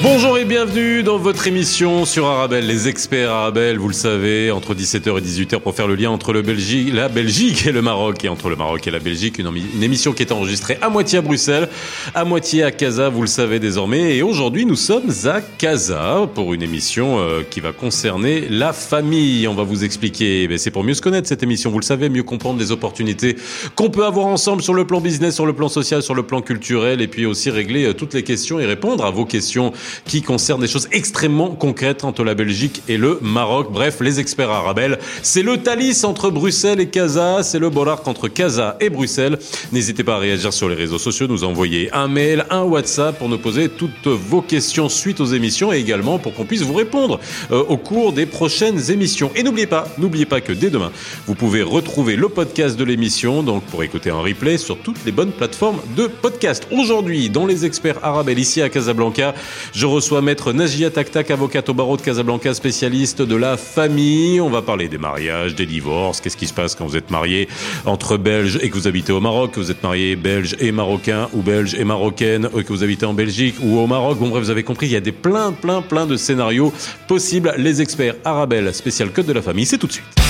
Bonjour et bienvenue dans votre émission sur Arabelle, les experts Arabelle, vous le savez, entre 17h et 18h pour faire le lien entre le Belgique, la Belgique et le Maroc, et entre le Maroc et la Belgique, une, émission qui est enregistrée à moitié à Bruxelles, à moitié à Casa, vous le savez désormais, et aujourd'hui nous sommes à Casa pour une émission euh, qui va concerner la famille. On va vous expliquer, mais c'est pour mieux se connaître cette émission, vous le savez, mieux comprendre les opportunités qu'on peut avoir ensemble sur le plan business, sur le plan social, sur le plan culturel, et puis aussi régler euh, toutes les questions et répondre à vos questions qui concerne des choses extrêmement concrètes entre la Belgique et le Maroc. Bref, les experts arabes, c'est le Thalys entre Bruxelles et Casa, c'est le Bollard entre Casa et Bruxelles. N'hésitez pas à réagir sur les réseaux sociaux, nous envoyer un mail, un WhatsApp pour nous poser toutes vos questions suite aux émissions et également pour qu'on puisse vous répondre euh, au cours des prochaines émissions. Et n'oubliez pas, n'oubliez pas que dès demain, vous pouvez retrouver le podcast de l'émission, donc pour écouter un replay sur toutes les bonnes plateformes de podcast. Aujourd'hui, dans les experts arabes ici à Casablanca, je reçois maître Najia Taktak, avocate au barreau de Casablanca, spécialiste de la famille. On va parler des mariages, des divorces, qu'est-ce qui se passe quand vous êtes marié entre Belges et que vous habitez au Maroc, que vous êtes marié belge et marocain ou belge et marocaine, que vous habitez en Belgique ou au Maroc. Bon bref, vous avez compris, il y a des plein, plein, plein de scénarios possibles. Les experts Arabelle, spécial code de la famille, c'est tout de suite.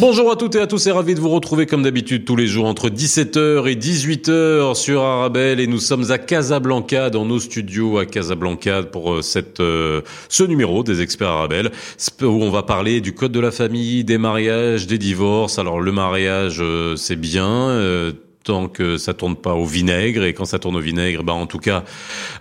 Bonjour à toutes et à tous et ravi de vous retrouver comme d'habitude tous les jours entre 17h et 18h sur Arabelle et nous sommes à Casablanca dans nos studios à Casablanca pour cette, euh, ce numéro des experts Arabelle où on va parler du code de la famille, des mariages, des divorces. Alors le mariage euh, c'est bien euh, tant que ça tourne pas au vinaigre et quand ça tourne au vinaigre, ben en tout cas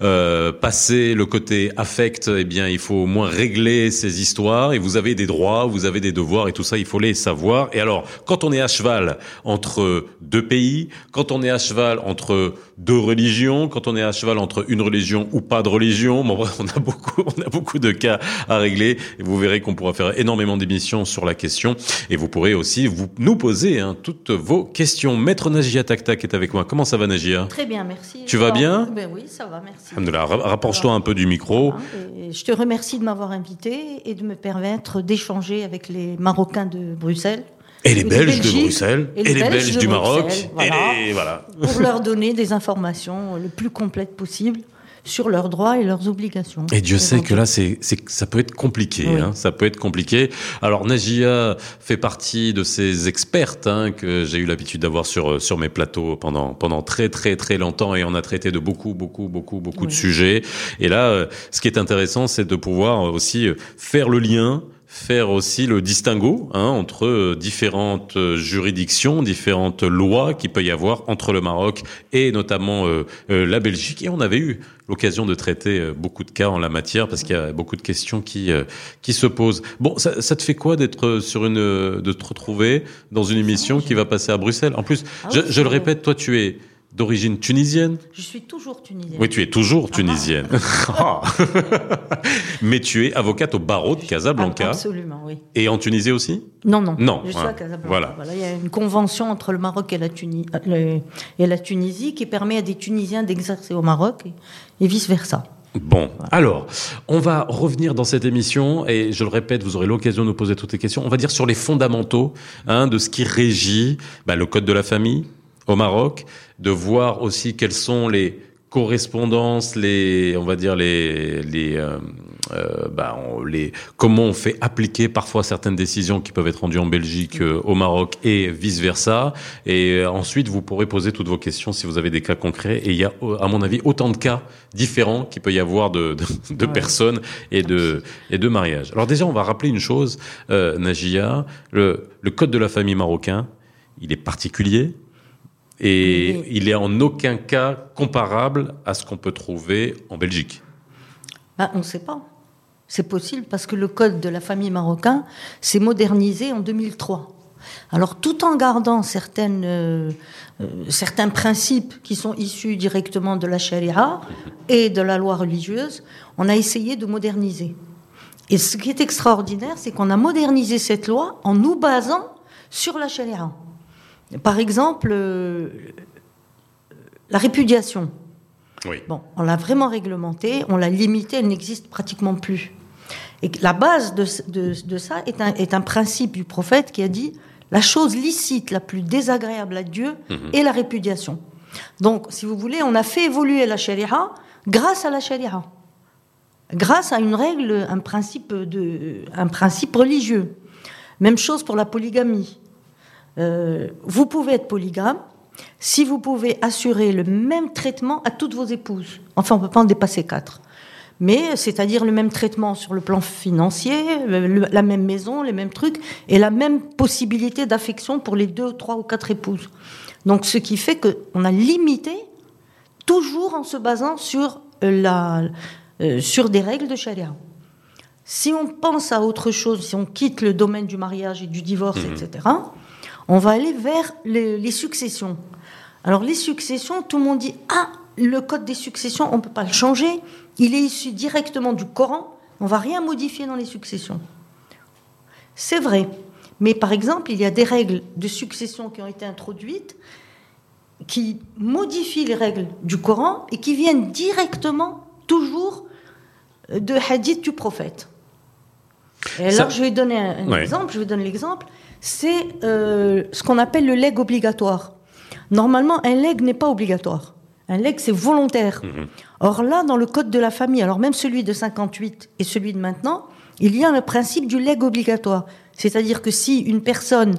euh, passer le côté affect, eh bien il faut au moins régler ces histoires et vous avez des droits, vous avez des devoirs et tout ça il faut les savoir. Et alors quand on est à cheval entre deux pays, quand on est à cheval entre deux religions, quand on est à cheval entre une religion ou pas de religion, bon on a beaucoup on a beaucoup de cas à régler et vous verrez qu'on pourra faire énormément d'émissions sur la question et vous pourrez aussi vous nous poser hein, toutes vos questions. Maître Najia Tac Tac est avec moi. Comment ça va, Nagia? Très bien, merci. Tu vas bien? Ben Oui, ça va, merci. Rapproche-toi un peu du micro. Et je te remercie de m'avoir invité et de me permettre d'échanger avec les Marocains de Bruxelles. Et les Belges de Bruxelles, et les, Belges, du Maroc, et voilà. Pour leur donner des informations le plus complètes possible sur leurs droits et leurs obligations. Et Dieu sait que là, c'est, ça peut être compliqué. Hein, ça peut être compliqué. Alors, Najia fait partie de ces expertes hein, que j'ai eu l'habitude d'avoir sur sur mes plateaux pendant pendant très très très longtemps et on a traité de beaucoup beaucoup beaucoup beaucoup de sujets. Et là, euh, ce qui est intéressant, c'est de pouvoir aussi faire le lien faire aussi le distinguo hein, entre différentes juridictions, différentes lois qui peut y avoir entre le Maroc et notamment euh, euh, la Belgique. Et on avait eu l'occasion de traiter euh, beaucoup de cas en la matière parce qu'il y a beaucoup de questions qui qui se posent. Bon, ça, ça te fait quoi d'être sur une de te retrouver dans une émission qui va passer à Bruxelles? En plus, Ah je, je le répète, toi tu es d'origine tunisienne Je suis toujours tunisienne. Oui, tu es toujours tunisienne. Ah. Mais tu es avocate au barreau de Casablanca. Absolument, oui. Et en Tunisie aussi? Non, non. Non. Je suis voilà. à Casablanca. Voilà. Voilà. Il y a une convention entre le Maroc et la, Tuni- le- et la Tunisie qui permet à des Tunisiens d'exercer au Maroc et, et vice-versa. Bon, alors, on va revenir dans cette émission, et je le répète, vous aurez l'occasion de nous poser toutes les questions. On va dire sur les fondamentaux hein, de ce qui régit bah, le code de la famille au Maroc, de voir aussi quelles sont les correspondances, les, on va dire les, les, euh, euh, bah, on- les, comment on fait appliquer parfois certaines décisions qui peuvent être rendues en Belgique, euh, au Maroc et vice versa. Et euh, ensuite, vous pourrez poser toutes vos questions si vous avez des cas concrets. Et il y a, à mon avis, autant de cas différents qu'il peut y avoir de, de, de Ouais. personnes et de, et de mariages. Alors déjà, on va rappeler une chose, euh, Najia, le, le code de la famille marocain, il est particulier. Et Oui. il est en aucun cas comparable à ce qu'on peut trouver en Belgique. Ben, on ne sait pas. C'est possible parce que le code de la famille marocain s'est modernisé en 2003. Alors, tout en gardant certaines, euh, euh, certains principes qui sont issus directement de la charia et de la loi religieuse, on a essayé de moderniser. Et ce qui est extraordinaire, c'est qu'on a modernisé cette loi en nous basant sur la charia. Par exemple, euh, la répudiation. Oui. Bon, on l'a vraiment réglementée, on l'a limitée, elle n'existe pratiquement plus. Et la base de, de, de ça est un, est un principe du prophète qui a dit la chose licite la plus désagréable à Dieu est la répudiation. Donc, si vous voulez, on a fait évoluer la charia grâce à la charia, grâce à une règle, un principe, de, un principe religieux. Même chose pour la polygamie. Euh, vous pouvez être polygame si vous pouvez assurer le même traitement à toutes vos épouses. Enfin, on ne peut pas en dépasser quatre. Mais c'est-à-dire le même traitement sur le plan financier, le- la même maison, les mêmes trucs, et la même possibilité d'affection pour les deux, trois ou quatre épouses. Donc, ce qui fait qu'on a limité, toujours en se basant sur, euh, la, euh, sur des règles de charia. Si on pense à autre chose, si on quitte le domaine du mariage et du divorce, etc., on va aller vers les, successions. Alors les successions, tout le monde dit ah le code des successions, on ne peut pas le changer. Il est issu directement du Coran. On va rien modifier dans les successions. C'est vrai, mais par exemple, il y a des règles de succession qui ont été introduites qui modifient les règles du Coran et qui viennent directement toujours de hadith du prophète. Et Ça- alors, je vais donner un, un Ouais. exemple. Je vais donner l'exemple. C'est euh, ce qu'on appelle le legs obligatoire. Normalement, un legs n'est pas obligatoire. Un legs, c'est volontaire. Or là, dans le code de la famille, alors même celui de 58 et celui de maintenant, il y a le principe du legs obligatoire. C'est-à-dire que si une personne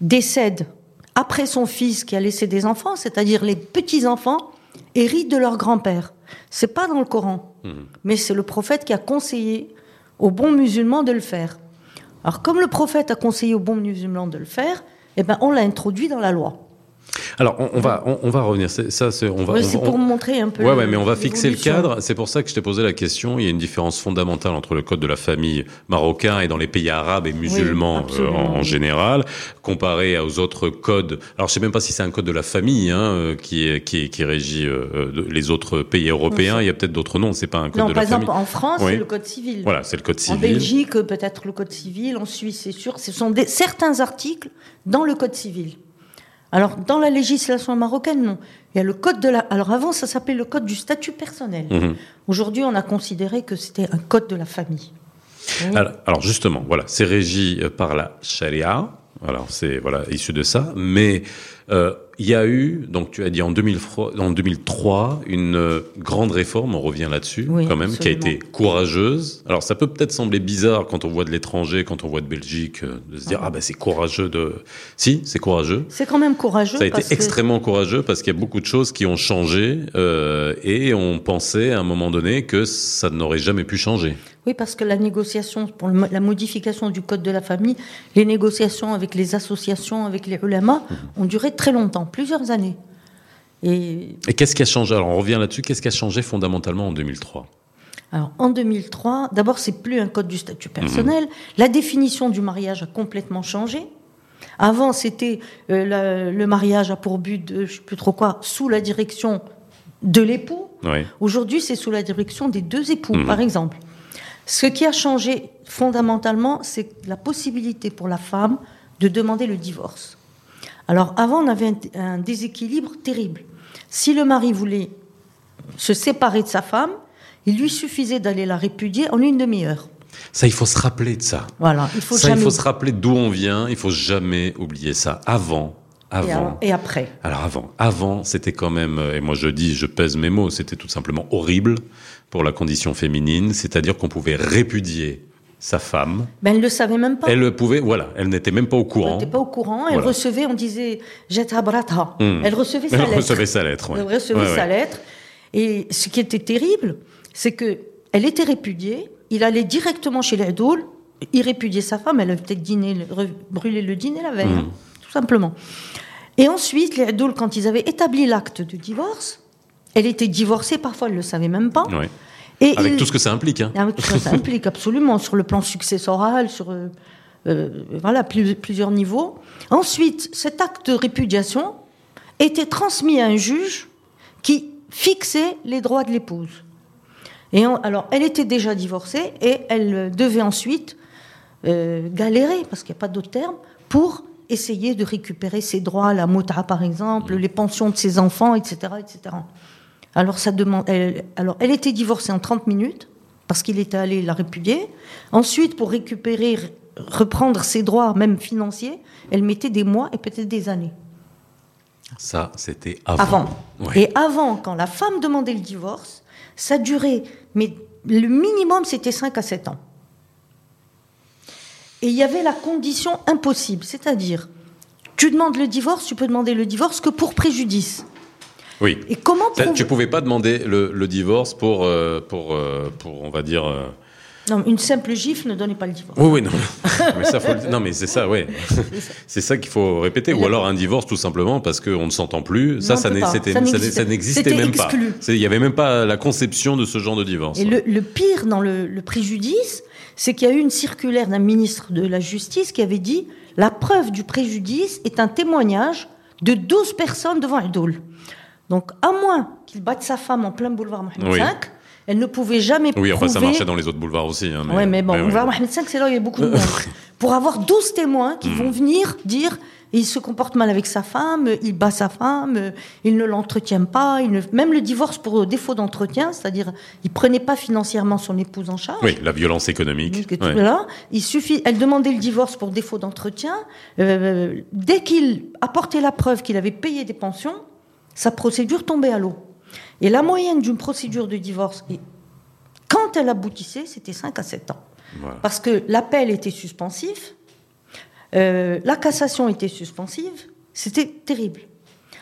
décède après son fils qui a laissé des enfants, c'est-à-dire les petits-enfants, héritent de leur grand-père. C'est pas dans le Coran, mais c'est le prophète qui a conseillé aux bons musulmans de le faire. Alors comme le prophète a conseillé aux bons musulmans de le faire, eh ben on l'a introduit dans la loi. Alors, on, on va, on, on va revenir. C'est- Ça, c'est, on va. Ouais, c'est pour on- montrer un peu. Ouais, ouais, mais on va fixer le cadre. C'est pour ça que je t'ai posé la question. Il y a une différence fondamentale entre le code de la famille marocain et dans les pays arabes et musulmans euh, en, en général, comparé aux autres codes. Alors, je sais même pas si c'est un code de la famille hein, euh, qui, est, qui, est- qui régit euh, les autres pays européens. Il y a peut-être d'autres noms. C'est pas un code Non, de par la famille. exemple, en France, Oui. c'est le code civil. Voilà, c'est le code En civil. Belgique, euh, peut-être le code civil. En Suisse, c'est sûr. Ce sont des, certains articles dans le code civil. Alors, dans la législation marocaine, non. Il y a le code de la. Alors, avant, ça s'appelait le code du statut personnel. Mhm. Aujourd'hui, on a considéré que c'était un code de la famille. Oui. Alors, alors, justement, voilà, c'est régi euh, par la charia. Alors c'est voilà issu de ça, mais euh, il y a eu donc tu as dit en 2003, en 2003 une euh, grande réforme, on revient là-dessus Oui, quand même, qui a été courageuse. Alors ça peut peut-être sembler bizarre quand on voit de l'étranger, quand on voit de Belgique, euh, de se dire ah ben c'est courageux de. Si c'est courageux. C'est quand même courageux. Ça a été que- extrêmement courageux parce qu'il y a beaucoup de choses qui ont changé euh, et on pensait à un moment donné que ça n'aurait jamais pu changer. Oui, parce que la négociation pour le la modification du code de la famille, les négociations avec les associations, avec les ulama, ont duré très longtemps, plusieurs années. Et Et qu'est-ce qui a changé? Alors on revient là-dessus. Qu'est-ce qui a changé fondamentalement en 2003 alors, en 2003, d'abord, c'est plus un code du statut personnel. La définition du mariage a complètement changé. Avant, c'était euh, le mariage a pour but de, je sais plus trop quoi, sous la direction de l'époux. Oui. Aujourd'hui, c'est sous la direction des deux époux, Mhm. par exemple. Ce qui a changé fondamentalement, c'est la possibilité pour la femme de demander le divorce. Alors, avant, on avait un, un déséquilibre terrible. Si le mari voulait se séparer de sa femme, il lui suffisait d'aller la répudier en une demi-heure. Ça, il faut se rappeler de ça. Voilà, il faut ça, jamais. il faut se rappeler d'où on vient. Il faut jamais oublier ça. Avant, avant. et après. Alors avant, avant, c'était quand même, euh, et moi je dis, je pèse mes mots, c'était tout simplement horrible pour la condition féminine, c'est-à-dire qu'on pouvait répudier sa femme. Ben, elle ne le savait même pas. Elle pouvait, voilà, elle n'était même pas au Elle courant. n'était pas au courant. Elle Voilà. recevait, on disait, Jet Abratha. Hmm. Elle recevait sa Elle lettre. recevait sa lettre. ouais. Elle recevait Ouais, sa ouais. lettre. Et ce qui était terrible, c'est que elle était répudiée. Il allait directement chez les. Il répudiait sa femme. Elle avait peut-être dîné, le- brûlé le dîner la veille, hein, tout simplement. Et ensuite, les quand ils avaient établi l'acte de divorce, elle était divorcée. Parfois, elle ne le savait même pas. Et Avec tout ce que ça implique. Hein. avec tout ça, ça implique absolument sur le plan successoral, sur euh, euh, voilà plus- plusieurs niveaux. Ensuite, cet acte de répudiation était transmis à un juge qui fixait les droits de l'épouse. Et on- alors, elle était déjà divorcée et elle devait ensuite euh, galérer, parce qu'il n'y a pas d'autre terme, pour essayer de récupérer ses droits, la mota par exemple, les pensions de ses enfants, etc., etc. Alors, ça demande, elle, alors, elle était divorcée en 30 minutes. parce qu'il était allé la répudier. Ensuite, pour récupérer, reprendre ses droits, même financiers, elle mettait des mois et peut-être des années. Ça, c'était avant. Avant. Ouais. Et avant, quand la femme demandait le divorce, ça durait, mais le minimum, c'était 5 à 7 ans. Et il y avait la condition impossible, c'est-à-dire, tu demandes le divorce, tu peux demander le divorce que pour préjudice. Oui. Et comment Ça, prouver- Tu pouvais pas demander le, le divorce pour, euh, pour, euh, pour, on va dire. euh, Non, une simple gifle ne donnait pas le divorce. Oui, oui, non. mais ça, faut le- Non, mais c'est ça, ouais. C'est ça qu'il faut répéter. Ou alors un divorce, tout simplement, parce qu'on ne s'entend plus. Ça, Non, ça n'existait même pas. Il n'y avait même pas la conception de ce genre de divorce. Et le, le pire dans le, le préjudice, c'est qu'il y a eu une circulaire d'un ministre de la Justice qui avait dit la preuve du préjudice est un témoignage de 12 personnes devant un dôle. Donc, à moins qu'il batte sa femme en plein boulevard Mohamed Oui. V, elle ne pouvait jamais Oui, enfin, ça marchait dans les autres boulevards aussi. hein, Ouais, mais bon, ouais. boulevard Mohamed V, c'est là où il y a beaucoup de monde. Pour avoir 12 témoins Hmm. qui vont venir dire il se comporte mal avec sa femme, il bat sa femme, il ne l'entretient pas, il ne- même le divorce pour défaut d'entretien, c'est-à-dire il prenait pas financièrement son épouse en charge. Oui, la violence économique. Ouais. là, il suffit, elle demandait le divorce pour défaut d'entretien. Euh, dès qu'il apportait la preuve qu'il avait payé des pensions, sa procédure tombait à l'eau. Et la moyenne d'une procédure de divorce, quand elle aboutissait, c'était 5 à 7 ans. Voilà. Parce que l'appel était suspensif, euh, la cassation était suspensive, c'était terrible.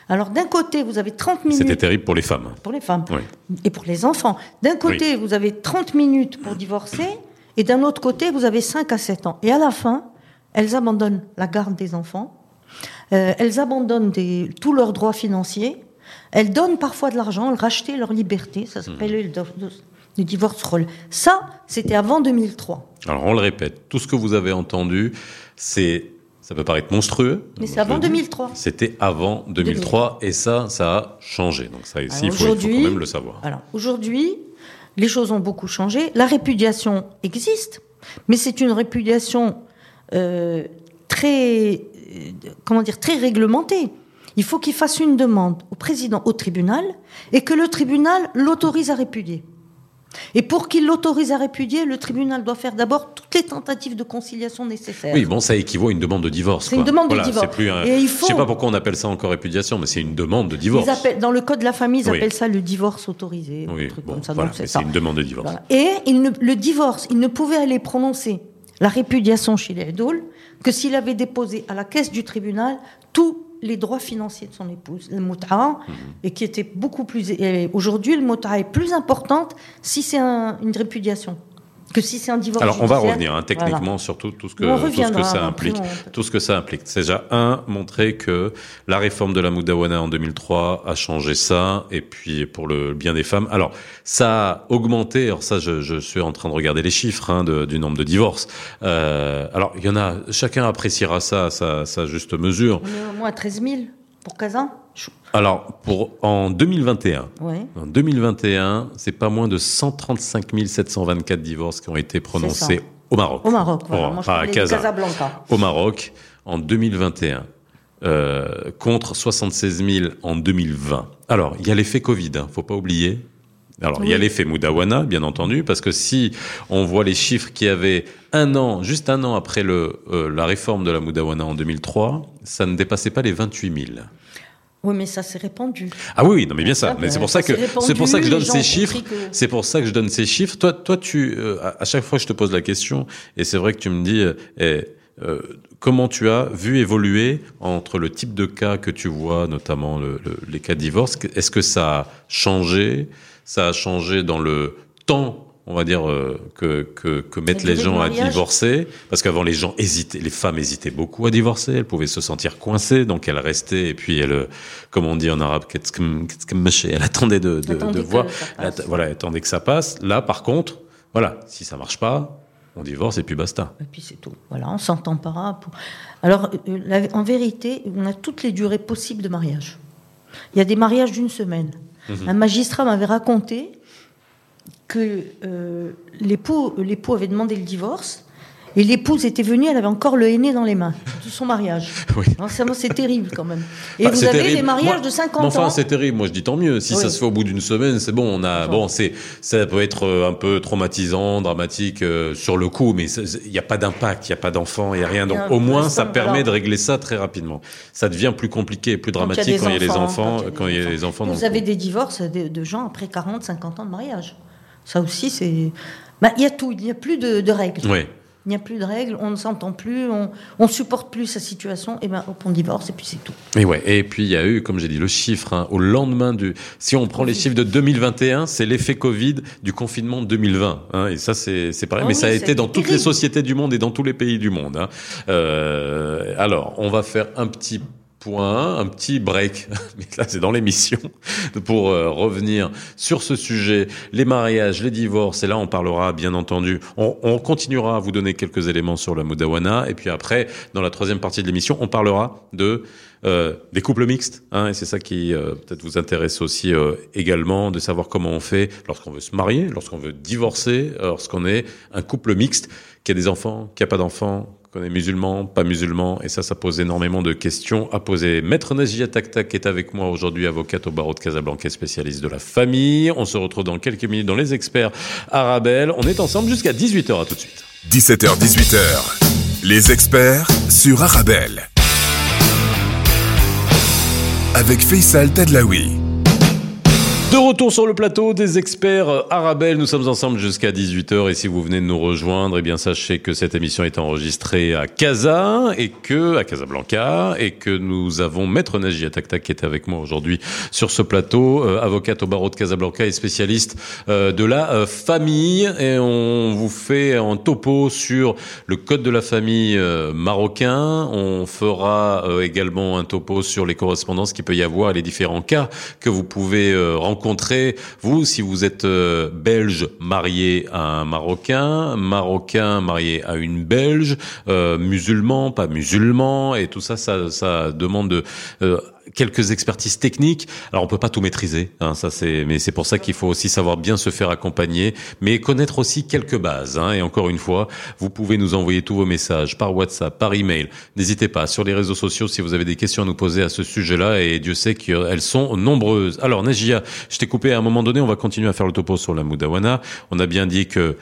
Alors d'un côté, vous avez 30 minutes C'était terrible pour les femmes. pour les femmes Oui. et pour les enfants. D'un côté, vous avez 30 minutes pour divorcer, et d'un autre côté, vous avez 5 à 7 ans. Et à la fin, elles abandonnent la garde des enfants, euh, elles abandonnent des- tous leurs droits financiers, elles donnent parfois de l'argent, elles rachetaient leur liberté, ça s'appelle le, do- le divorce roll. Ça, c'était avant 2003. Alors, on le répète, tout ce que vous avez entendu, c'est. Ça peut paraître monstrueux. Mais c'est avant le dis. 2003. C'était avant 2003 et ça, ça a changé. Donc ça ici, il faut, quand même le savoir. Alors aujourd'hui, les choses ont beaucoup changé. La répudiation existe, mais c'est une répudiation euh, très, comment dire, très réglementée. Il faut qu'il fasse une demande au président, au tribunal, et que le tribunal l'autorise à répudier. Et pour qu'il l'autorise à répudier, le tribunal doit faire d'abord toutes les tentatives de conciliation nécessaires. Oui, bon, ça équivaut à une demande de divorce. C'est une demande de divorce. c'est plus un- Et il Je faut- sais pas pourquoi on appelle ça encore répudiation, mais c'est une demande de divorce. Ils appellent- dans le code de la famille, ils Oui. appellent ça le divorce autorisé. un Oui, truc bon, comme ça. voilà, c'est une demande de divorce. Voilà. Et il ne- le divorce, il ne pouvait aller prononcer la répudiation chez les Edoul que s'il avait déposé à la caisse du tribunal tous les droits financiers de son épouse, le mut'a, Mhm. et qui était beaucoup plus. Aujourd'hui, le mut'a est plus importante si c'est un- une répudiation que si c'est un divorce. Alors, on va revenir hein, techniquement Voilà. sur tout, tout ce que, tout ce que ça après, implique. Tout ce que ça implique. C'est déjà, un, montrer que la réforme de la Moudawana en 2003 a changé ça, et puis pour le bien des femmes. Alors, ça a augmenté, alors ça, je, je suis en train de regarder les chiffres hein, de- du nombre de divorces. Euh, alors, il y en a, chacun appréciera ça à sa, sa juste mesure. On est au moins à 13 000 pour Kazan. Je- Alors, pour en 2021, Ouais. En 2021, c'est pas moins de 135 724 divorces qui ont été prononcés au Maroc. Au Maroc, voilà. Moi, je à Casa. Casablanca. Au Maroc, en 2021, euh, contre 76 000 en 2020. Alors, il y a l'effet Covid, hein, faut pas oublier. Alors, il y a l'effet Moudawana, bien entendu, parce que si on voit les chiffres qu'il y avait un an, juste un an après le, euh, la réforme de la Moudawana en 2003, ça ne dépassait pas les 28 000. Oui, mais ça s'est répandu. Ah oui, oui, non mais bien ça. Ça, Mais c'est ben, pour ça ça que c'est pour ça que je donne ces chiffres. que- C'est pour ça que je donne ces chiffres. Toi, toi, tu euh, à à chaque fois je te pose la question et c'est vrai que tu me dis euh, eh, euh, comment tu as vu évoluer entre le type de cas que tu vois, notamment le- le- les cas de divorce. Est-ce que ça a changé? Ça a changé dans le temps. On va dire euh, que, que, que mettent les gens à divorcer, parce qu'avant les gens hésitaient, les femmes hésitaient beaucoup à divorcer, elles pouvaient se sentir coincées, donc elles restaient et puis elles, euh, comme on dit en arabe, elle attendait de, de, Attendait de que voir, voilà, elle attendait que ça passe. Là, par contre, voilà, si ça marche pas, on divorce et puis basta. Et puis c'est tout. Voilà, on s'entend pas. Pour... Alors, euh, en vérité, on a toutes les durées possibles de mariage. Il y a des mariages d'une semaine. Mhm. Un magistrat m'avait raconté que euh, l'époux, l'époux avait demandé le divorce Et l'épouse était venue, elle avait encore le henné dans les mains de son mariage. Oui. C'est terrible quand même. Et Bah, vous avez terrible. des mariages Moi- de 50 mais enfin, ans. c'est terrible. Moi, je dis tant mieux. Si Oui. ça se fait au bout d'une semaine, c'est bon. On a, bon, c'est, ça peut être euh, un peu traumatisant, dramatique euh, sur le coup, mais il n'y a pas d'impact, il n'y a pas d'enfant, il n'y a rien. Donc, au moins, ça permet de régler ça très rapidement. Ça devient plus compliqué et plus dramatique des quand il y a les enfants, quand il y a les enfants. Vous avez des divorces de, de gens après 40, 50 ans de mariage. Ça aussi, c'est. Ben, il y a tout, il n'y a plus de, de règles. Oui. Il n'y a plus de règles, on ne s'entend plus, on ne supporte plus sa situation, et ben hop, on divorce et puis c'est tout. Et ouais. Et puis il y a eu, comme j'ai dit, le chiffre hein, au lendemain du. Si on prend les chiffres de 2021, c'est l'effet Covid du confinement de 2020. Hein, et ça, c'est c'est pareil. Ah mais oui, ça a été dans toutes les sociétés du monde et dans tous les pays du monde. Hein. Euh, alors, on va faire un petit point, un petit break, mais là c'est dans l'émission, pour euh, revenir sur ce sujet, les mariages, les divorces, et là on parlera bien entendu, on, on continuera à vous donner quelques éléments sur la Mudawana, et puis après, dans la troisième partie de l'émission, on parlera de euh, des couples mixtes, hein, et c'est ça qui euh, peut-être vous intéresse aussi euh, également, de savoir comment on fait lorsqu'on veut se marier, lorsqu'on veut divorcer, lorsqu'on est un couple mixte, qui a des enfants, qui a pas d'enfants, qu'on est musulman, pas musulman, et ça, ça pose énormément de questions à poser. Maître Najia Taktak est avec moi aujourd'hui, avocate au barreau de Casablanca, spécialiste de la famille. On se retrouve dans quelques minutes dans les experts Arabelle. On est ensemble jusqu'à 18h, à tout de suite. 17h-18h, les experts sur Arabelle. Avec Faisal Tadlaoui. De retour sur le plateau des experts euh, Arabelle, nous sommes ensemble jusqu'à 18h et si vous venez de nous rejoindre, eh bien sachez que cette émission est enregistrée à Casa et que à Casablanca et que nous avons maître Najia Taktak qui est avec moi aujourd'hui sur ce plateau, euh, avocate au barreau de Casablanca et spécialiste euh, de la euh, famille. Et on vous fait en topo sur le code de la famille euh, marocain, on fera également un topo sur les correspondances qu'il peut y avoir et les différents cas que vous pouvez euh, vous si vous êtes euh, belge marié à un marocain, marocain marié à une belge, euh, musulman, pas musulman et tout ça ça ça demande de euh, quelques expertises techniques. Alors on peut pas tout maîtriser, hein, ça c'est, mais c'est pour ça qu'il faut aussi savoir bien se faire accompagner, mais connaître aussi quelques bases. Hein, et encore une fois, vous pouvez nous envoyer tous vos messages par WhatsApp, par email. N'hésitez pas sur les réseaux sociaux si vous avez des questions à nous poser à ce sujet-là, et Dieu sait qu'elles sont nombreuses. Alors Najia, je t'ai coupé à un moment donné, on va continuer à faire le topo sur la Moudawana. On a bien dit que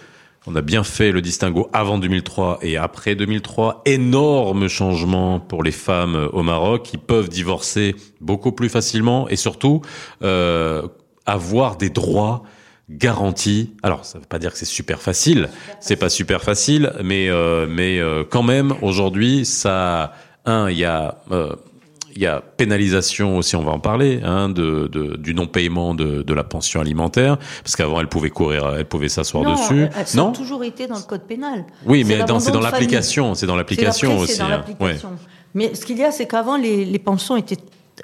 on a bien fait le distinguo avant 2003 et après 2003. Énorme changement pour les femmes au Maroc qui peuvent divorcer beaucoup plus facilement et surtout euh, avoir des droits garantis. Alors, ça veut pas dire que c'est super facile. C'est pas super facile, mais euh, mais euh, quand même aujourd'hui, ça un, il y a il y a pénalisation aussi, on va en parler, hein, de, de- du non-paiement de, de la pension alimentaire, parce qu'avant elle pouvait courir, elle pouvait s'asseoir non, dessus. euh, ça a toujours été dans le code pénal. Oui, mais C'est dans- l'application, c'est dans l'application aussi. Dans hein. Mais ce qu'il y a, c'est qu'avant, les, les pensions étaient,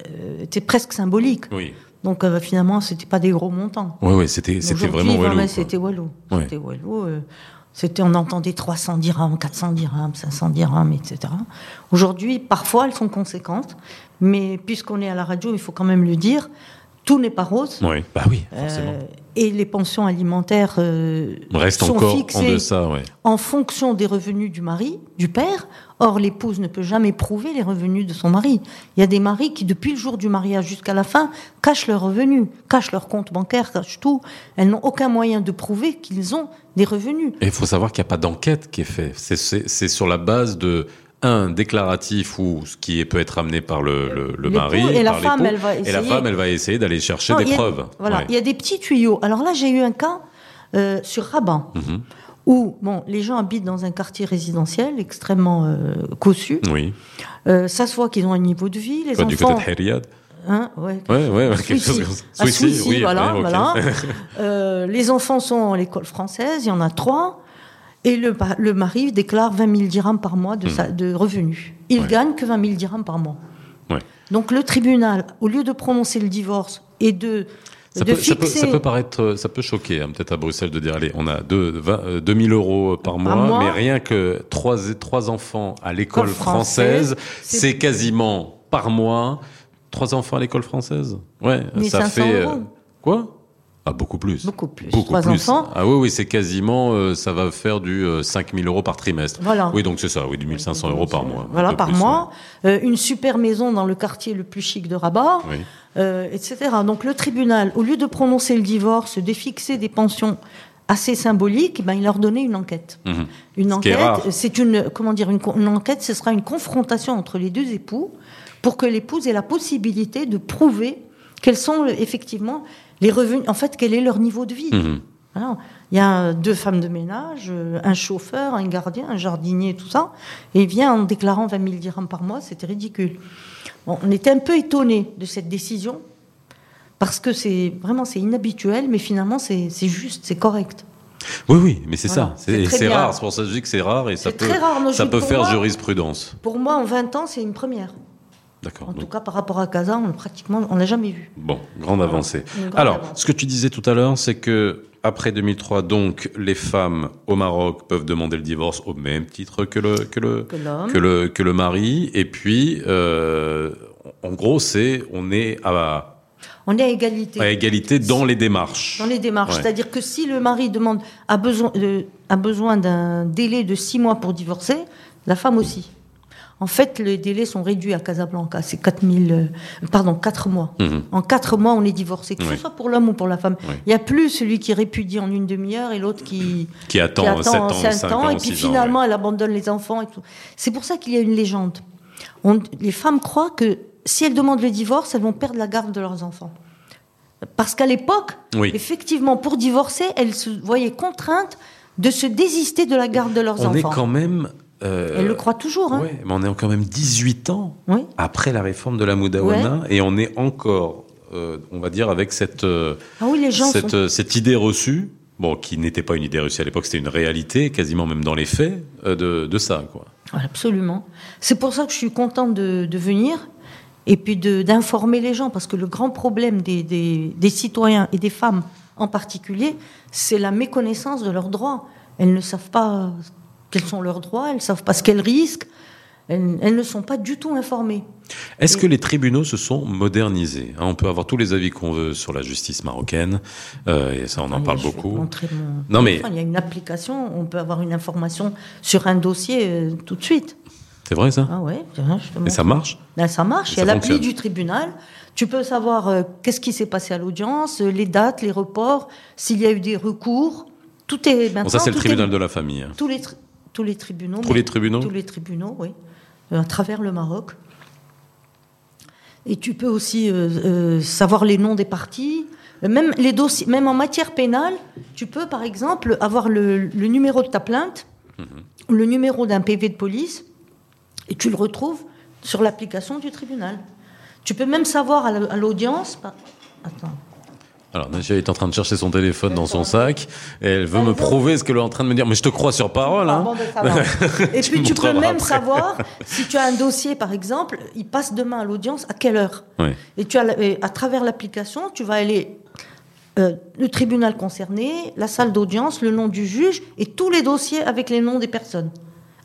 euh, étaient presque symboliques. Oui, Donc euh, finalement, c'était pas des gros montants. oui, oui, c'était vraiment Walou. C'était Walou. Ouais. C'était Walou. euh, c'était, on entendait 300 dirhams, 400 dirhams, 500 dirhams, etc. Aujourd'hui, parfois, elles sont conséquentes, mais puisqu'on est à la radio, il faut quand même le dire, tout n'est pas rose. Oui, bah oui, forcément. Euh, et les pensions alimentaires euh, Reste sont encore en fixées deçà, ouais. en fonction des revenus du mari, du père. Or, l'épouse ne peut jamais prouver les revenus de son mari. Il y a des maris qui, depuis le jour du mariage jusqu'à la fin, cachent leurs revenus, cachent leur compte bancaire, cachent tout. Elles n'ont aucun moyen de prouver qu'ils ont des revenus. Et il faut savoir qu'il n'y a pas d'enquête qui est faite. C'est sur la base de un déclaratif ou ce qui peut être amené par le, le, le L'époux mari, et la par femme, elle va et la essayer- femme, elle va essayer d'aller chercher Non, des a- preuves. Voilà, Ouais. il y a des petits tuyaux. Alors là, j'ai eu un cas euh, sur Rabat, Mhm. où bon, les gens habitent dans un quartier résidentiel extrêmement euh, cossu. Oui, Euh, ça se voit qu'ils ont un niveau de vie. Les Quoi, du enfants, côté de Heriad. hein, ouais, Ouais, ouais, ouais, quelque chose comme ça. Oui, voilà. Euh, les enfants sont à l'école française, il y en a trois, et le, mari déclare 20 000 dirhams par mois de, sa- de revenus. Il Hmm. Ouais. gagne que 20 000 dirhams par mois. Ouais. Donc le tribunal, au lieu de prononcer le divorce et de, Ça de peut, ça, peut, fixer... ça peut paraître, euh, ça peut choquer hein, peut-être à Bruxelles de dire allez, on a deux, 20, euh, 2000 euros par mois, mois. mais rien que trois, trois enfants à l'école École française, c'est- quasiment par mois trois enfants à l'école française? Ouais, ça 1500 fait euh, euros. quoi? Ah, beaucoup plus. Beaucoup plus. Beaucoup Trois plus. enfants. Ah oui, oui, c'est quasiment, euh, ça va faire du euh, 5000 euros par trimestre. Voilà. Oui, donc c'est ça, oui, du 1500 euros par mois. Voilà, par plus, mois. Euh, une super maison dans le quartier le plus chic de Rabat. Oui. euh, etc. Donc le tribunal, au lieu de prononcer le divorce, de fixer des pensions assez symboliques, ben, il leur donnait une enquête. Mhm. Une Ce enquête, c'est une comment dire une, une enquête, ce sera une confrontation entre les deux époux pour que l'épouse ait la possibilité de prouver quels sont effectivement les revenus, en fait, quel est leur niveau de vie. Mhm. Il y a deux femmes de ménage, euh, un chauffeur, un gardien, un jardinier, tout ça. Et il vient en déclarant 20 000 dirhams par mois, c'était ridicule. Bon, on était un peu étonnés de cette décision, parce que c'est vraiment c'est inhabituel, mais finalement c'est juste, c'est correct. Oui, oui, mais c'est Voilà, ça. c'est rare. C'est pour ça que je dis que c'est rare et ça peut, rare, ça faire moi. jurisprudence. Pour moi, en 20 ans, c'est une première. D'accord. En tout cas, par rapport à Casa, on pratiquement, on l'a jamais vu. Bon, grande avancée. Grande Alors, ce que tu disais tout à l'heure, c'est que après 2003, donc, les femmes au Maroc peuvent demander le divorce au même titre que le que le Que le que le mari. Et puis, euh, en gros, c'est on est à, On est à égalité. à égalité dans les démarches. dans les démarches. Ouais. C'est-à-dire que si le mari demande a besoin de- a besoin d'un délai de six mois pour divorcer, la femme aussi. En fait, les délais sont réduits à Casablanca. C'est 4000, euh, pardon, 4 mois. Mhm. En 4 mois, on est divorcé, que Oui. ce soit pour l'homme ou pour la femme. Oui. Il n'y a plus celui qui répudie en une demi-heure et l'autre qui, Qui attend, qui attend 7 ans, cinq 5 ans, ans, et puis 6 ans, finalement, ouais. elle abandonne les enfants et tout. C'est pour ça qu'il y a une légende. On- les femmes croient que si elles demandent le divorce, elles vont perdre la garde de leurs enfants. Parce qu'à l'époque, Oui. effectivement, pour divorcer, elles se voyaient contraintes de se désister de la garde de leurs On est enfants. quand même. Euh, Elles le croient toujours. Hein. ouais, mais on est quand même 18 ans Oui. après la réforme de la Moudawana et on est encore, euh, on va dire, avec cette. euh, Ah oui, les gens cette, sont... cette idée reçue, bon, qui n'était pas une idée reçue à l'époque, c'était une réalité, quasiment même dans les faits, de, de ça, quoi. Absolument. C'est pour ça que je suis contente de, de venir et puis d'informer les gens, parce que le grand problème des, des- des citoyens et des femmes en particulier, c'est la méconnaissance de leurs droits. Elles ne savent pas quels sont leurs droits, elles ne savent pas ce qu'elles risquent, elles, elles ne sont pas du tout informées. Est-ce que les tribunaux se sont modernisés Hein, On peut avoir tous les avis qu'on veut sur la justice marocaine, euh, et ça, on en Ah, parle beaucoup. mon Non, mais-. Il y a une application, on peut avoir une information sur un dossier euh, tout de suite. C'est vrai, ça? Ah ouais, te Et ça marche? Ben, ça marche. Et Il y a l'appli du tribunal. Tu peux savoir euh, qu'est-ce qui s'est passé à l'audience, les dates, les reports, s'il y a eu des recours. Tout est maintenant. Bon, ça, c'est le tribunal est- de la famille. hein. tous les tri- tous les tribunaux. Tous les tribunaux Tous les tribunaux, oui, Euh, à travers le Maroc. Et tu peux aussi euh, euh, savoir les noms des parties. Euh, Même les dossiers, même en matière pénale, tu peux par exemple avoir le, le numéro de ta plainte, Mhm. le numéro d'un PV de police, et tu le retrouves sur l'application du tribunal. Tu peux même savoir à la- à l'audience. Attends. Alors, Nadia est en train de chercher son téléphone dans son sac, et elle veut me prouver ce qu'elle est en train de me dire. Mais je te crois sur parole, hein. Et puis tu peux même après. savoir si tu as un dossier, par exemple, il passe demain à l'audience à quelle heure. Et tu as, et à travers l'application, tu vas aller euh, le tribunal concerné, la salle d'audience, le nom du juge et tous les dossiers avec les noms des personnes,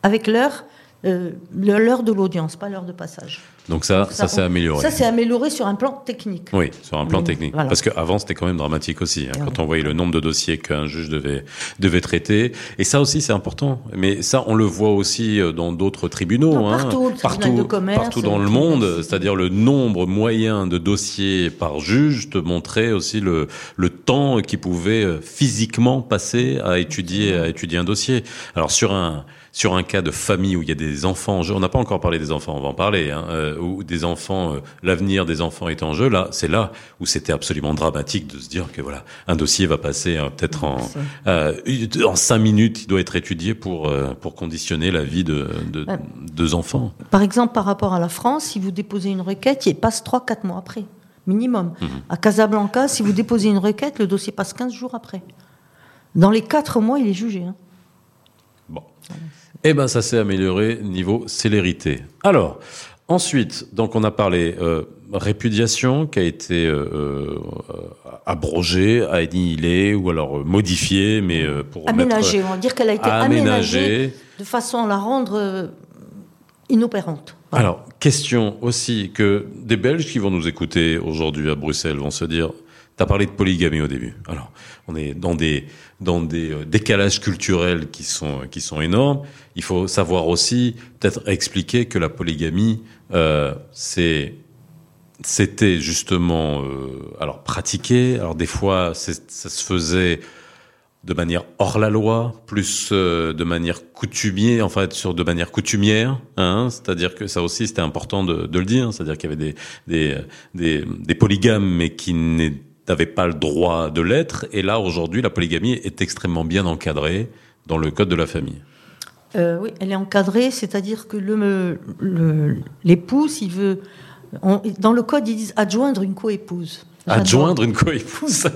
avec l'heure, euh, l'heure de l'audience, pas l'heure de passage. Donc ça, ça, Ça, s'est amélioré. Ça, c'est amélioré sur un plan technique. Oui, sur un plan technique. voilà. Parce qu'avant, c'était quand même dramatique aussi, hein, Ah quand on voyait le nombre de dossiers qu'un juge devait, devait traiter. Et ça aussi, c'est important. Mais ça, on le voit aussi euh, dans d'autres tribunaux. Non, hein. partout, le tribunal de commerce, partout dans le le monde. de- C'est-à-dire le nombre moyen de dossiers par juge te montrait aussi le, le temps qui pouvait euh, physiquement passer à étudier, à étudier un dossier. Alors sur un sur un cas de famille où il y a des enfants en jeu, on n'a pas encore parlé des enfants, on va en parler, hein, euh, où des enfants, euh, l'avenir des enfants est en jeu. Là, c'est là où c'était absolument dramatique de se dire que voilà, un dossier va passer euh, peut-être en euh, en cinq minutes, il doit être étudié pour euh, pour conditionner la vie de, de Ouais. deux enfants. Par exemple, par rapport à la France, si vous déposez une requête, il passe 3-4 mois après, minimum. Mhm. À Casablanca, si vous déposez une requête, le dossier passe 15 jours après. Dans les 4 mois, il est jugé. hein. Bon. Eh ben, ça s'est amélioré niveau célérité. Alors, ensuite, donc on a parlé euh, répudiation qui a été euh, euh, abrogée, annihilée ou alors euh, modifiée, mais euh, pour Aménagée, on va dire qu'elle a été aménagée aménagée. de façon à la rendre inopérante. Voilà. Alors, question aussi que des Belges qui vont nous écouter aujourd'hui à Bruxelles vont se dire Tu as parlé de polygamie au début. Alors, on est dans des, dans des euh, décalages culturels qui sont, qui sont énormes. Il faut savoir aussi, peut-être expliquer que la polygamie, euh, c'est c'était justement euh, alors pratiqué. Alors des fois, ça se faisait de manière hors la loi, plus euh, de manière coutumière, en fait, sur de manière coutumière. Hein, c'est-à-dire que ça aussi, c'était important de, de, le dire. C'est-à-dire qu'il y avait des, des, des, polygames, mais qui n'avaient pas le droit de l'être. Et là, aujourd'hui, la polygamie est extrêmement bien encadrée dans le code de la famille. Euh, oui, elle est encadrée, c'est-à-dire que l'époux, le, s'il veut, dans le code, ils disent adjoindre une coépouse. Adjoindre une coépouse.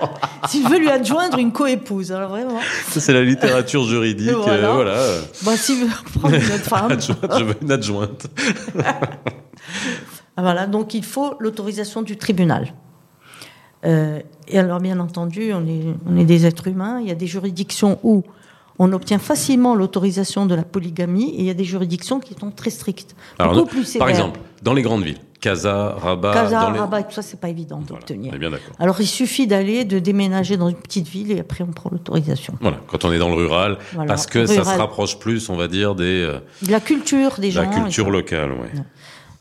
S'il veut lui adjoindre une coépouse, alors vraiment. Ça, c'est la littérature juridique. voilà. Euh, voilà. Bah, S'il veut prendre une autre femme. je veux une adjointe. voilà, donc il faut l'autorisation du tribunal. Euh, et alors, bien entendu, on est, on est des êtres humains. Il y a des juridictions où on obtient facilement l'autorisation de la polygamie et il y a des juridictions qui sont très strictes. Alors, plus par exemple, dans les grandes villes, Casa, Rabat. Casa, Rabat, tout ça, c'est pas évident d'obtenir. Alors, il suffit d'aller, de déménager dans une petite ville et après, on prend l'autorisation. Voilà, quand on est dans le rural, parce que ça se rapproche plus, on va dire, des. Euh, de la culture des gens. La culture locale, oui.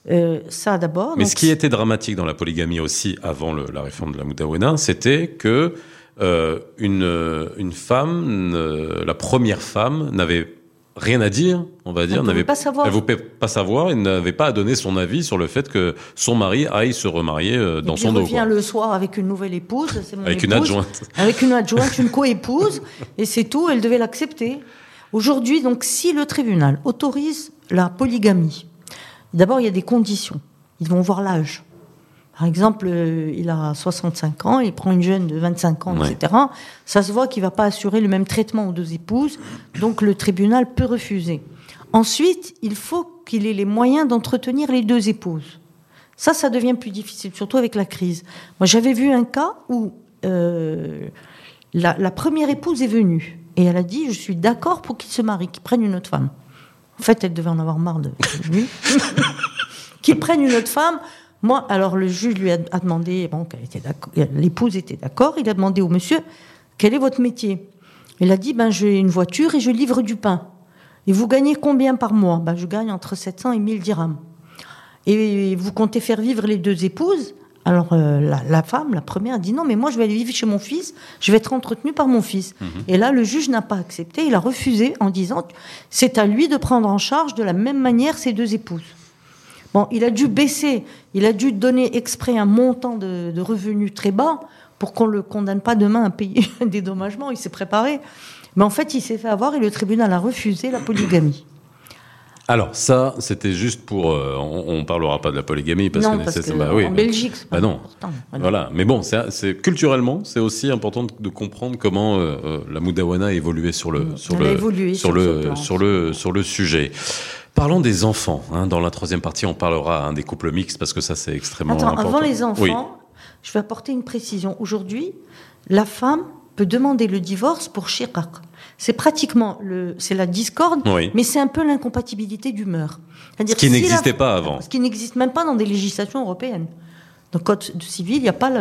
Euh, ça d'abord. Mais ce qui était dramatique dans la polygamie aussi avant le, la réforme de la Moudawena, c'était que euh, une, une femme, la première femme, n'avait rien à dire, on va dire, n'avait pas savoir. Elle ne pouvait pas savoir et n'avait pas à donner son avis sur le fait que son mari aille se remarier euh, dans son dos. Il revient le soir avec une nouvelle épouse, mon avec une adjointe, avec une adjointe, une coépouse, et c'est tout. Elle devait l'accepter. Aujourd'hui, donc, si le tribunal autorise la polygamie, d'abord il y a des conditions. Ils vont voir l'âge. Par exemple, euh, il a 65 ans, il prend une jeune de 25 ans, etc. Ça se voit qu'il ne va pas assurer le même traitement aux deux épouses, donc le tribunal peut refuser. Ensuite, il faut qu'il ait les moyens d'entretenir les deux épouses. Ça, ça devient plus difficile, surtout avec la crise. Moi, j'avais vu un cas où euh, la, la, première épouse est venue et elle a dit Je suis d'accord pour qu'il se marie, qu'il prenne une autre femme. En fait, elle devait en avoir marre de lui. qu'il prenne une autre femme moi, alors le juge lui a, demandé, bon, l'épouse était d'accord, il a demandé au monsieur, quel est votre métier? Il a dit, ben j'ai une voiture et je livre du pain. Et vous gagnez combien par mois? Ben, Je gagne entre 700 et 1000 dirhams. Et vous comptez faire vivre les deux épouses? Alors euh, la, femme, la première, a dit non, mais moi je vais aller vivre chez mon fils, je vais être entretenue par mon fils. Mhm. Et là, le juge n'a pas accepté, il a refusé en disant c'est à lui de prendre en charge de la même manière ses deux épouses. Bon, il a dû baisser, il a dû donner exprès un montant de, revenus très bas pour qu'on ne le condamne pas demain à payer un dédommagement. Il s'est préparé. Mais en fait, il s'est fait avoir et le tribunal a refusé la polygamie. Alors ça, c'était juste pour. Euh, on, ne parlera pas de la polygamie parce que, parce bah, oui, en Belgique, c'est pas bah non. Voilà. Mais bon, c'est culturellement, c'est aussi important de, comprendre comment euh, euh, la Moudawana a évolué sur le sur le sur, le sur le sur le sujet. Parlons des enfants. Hein. Dans la troisième partie, on parlera hein, des couples mixtes parce que ça, c'est extrêmement important. Avant les enfants, je vais apporter une précision. Aujourd'hui, la femme peut demander le divorce pour shirak. C'est pratiquement le, c'est la discorde, mais c'est un peu l'incompatibilité d'humeur. Ce qui n'existait pas avant. Ce qui n'existe même pas dans des législations européennes. Dans le code civil, il n'y a pas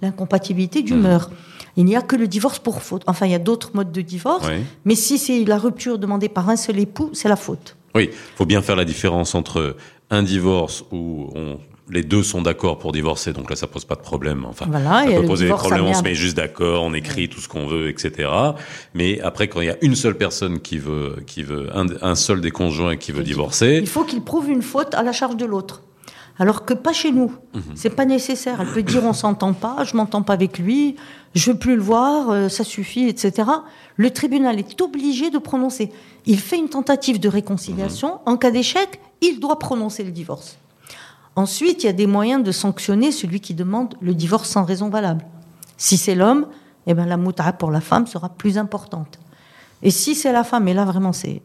l'incompatibilité d'humeur. Hmm. Il n'y a que le divorce pour faute. Enfin, il y a d'autres modes de divorce, mais si c'est la rupture demandée par un seul époux, c'est la faute. Oui, il faut bien faire la différence entre un divorce où les deux sont d'accord pour divorcer, donc là ça pose pas de problème. Enfin, ça peut poser des problèmes, on se met juste d'accord, on écrit tout ce qu'on veut, etc. Mais après, quand il y a une seule personne qui veut, qui veut un, seul des conjoints qui veut divorcer, il faut qu'il prouve une faute à la charge de l'autre. Alors que pas chez nous, mhm. c'est pas nécessaire. Elle peut dire on s'entend pas, je m'entends pas avec lui, je veux plus le voir, euh, ça suffit, etc. Le tribunal est obligé de prononcer. Il fait une tentative de réconciliation. Mhm. En cas d'échec, il doit prononcer le divorce. Ensuite, il y a des moyens de sanctionner celui qui demande le divorce sans raison valable. Si c'est l'homme, eh ben la mouta pour la femme sera plus importante. Et si c'est la femme, et là vraiment c'est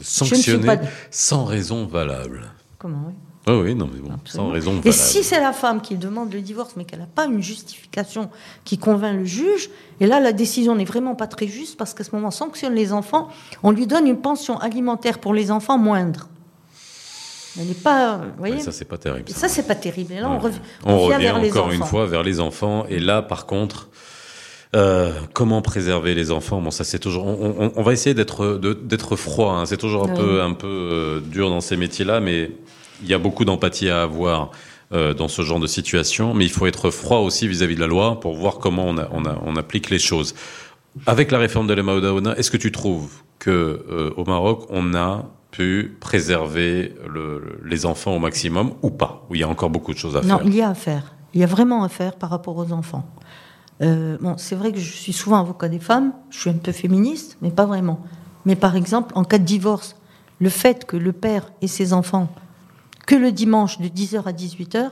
sanctionner sans raison valable. Comment oui ah oui, non, mais bon, sans raison. Et si c'est la femme qui demande le divorce, mais qu'elle n'a pas une justification qui convainc le juge, et là, la décision n'est vraiment pas très juste parce qu'à ce moment, on sanctionne les enfants, on lui donne une pension alimentaire pour les enfants moindre. Elle n'est pas, vous voyez. Ouais, ça, c'est pas terrible. Ça, c'est pas terrible. Et là, on, Ouais. rev- On on revient revient vers les encore une fois vers les enfants. Et là, par contre, euh, comment préserver les enfants? Bon, ça c'est toujours. On, on- on va essayer d'être froid. hein. C'est toujours un Oui. peu un peu euh, dur dans ces métiers-là, mais il y a beaucoup d'empathie à avoir. euh, dans ce genre de situation, mais il faut être froid aussi vis-à-vis de la loi pour voir comment on, a- on, a- on applique les choses. Avec la réforme de l'Emma est-ce que tu trouves que au Maroc, on a pu préserver le- les enfants au maximum ou pas Ou il y a encore beaucoup de choses à Non, faire il y a à faire. Il y a vraiment à faire par rapport aux enfants. Euh, bon, c'est vrai que je suis souvent avocat des femmes, je suis un peu féministe, mais pas vraiment. Mais par exemple, en cas de divorce, le fait que le père et ses enfants, que le dimanche de 10h à 18h,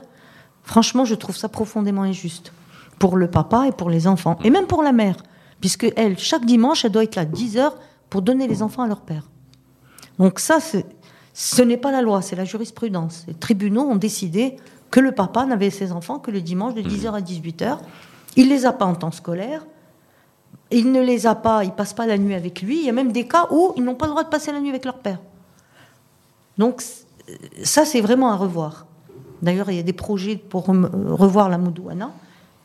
franchement, je trouve ça profondément injuste. Pour le papa et pour les enfants. Et même pour la mère. Puisque elle, chaque dimanche, elle doit être là 10h pour donner les enfants à leur père. Donc ça, ce n'est pas la loi, c'est la jurisprudence. Les tribunaux ont décidé que le papa n'avait ses enfants que le dimanche de 10h à 18h. Il les a pas en temps scolaire. Il ne les a pas, il passe pas la nuit avec lui. Il y a même des cas où ils n'ont pas le droit de passer la nuit avec leur père. Donc c- ça, c'est vraiment à revoir. D'ailleurs, il y a des projets pour rem- revoir la Moudouana.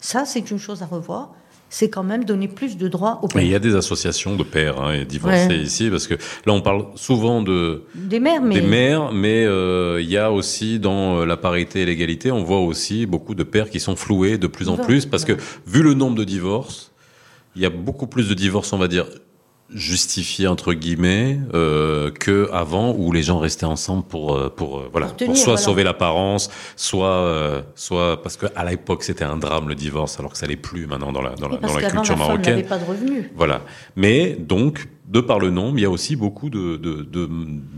Ça, c'est une chose à revoir. C'est quand même donner plus de droits aux Mais il pères. y a des associations de pères hein, et divorcés Ouais. ici, parce que là on parle souvent de Des mères, mais des mères, mais euh, il y a aussi dans euh, la parité et l'égalité, on voit aussi beaucoup de pères qui sont floués de plus en plus, parce que vu le nombre de divorces, il y a beaucoup plus de divorces, on va dire justifiés entre guillemets euh, que avant où les gens restaient ensemble pour euh, pour euh, voilà Pour soit voilà. sauver l'apparence soit euh, soit parce que à l'époque c'était un drame le divorce alors que ça l'est plus maintenant dans la dans la, dans la culture la marocaine pas de revenus. voilà. Mais donc, de par le nombre, il y a aussi beaucoup de, de, de-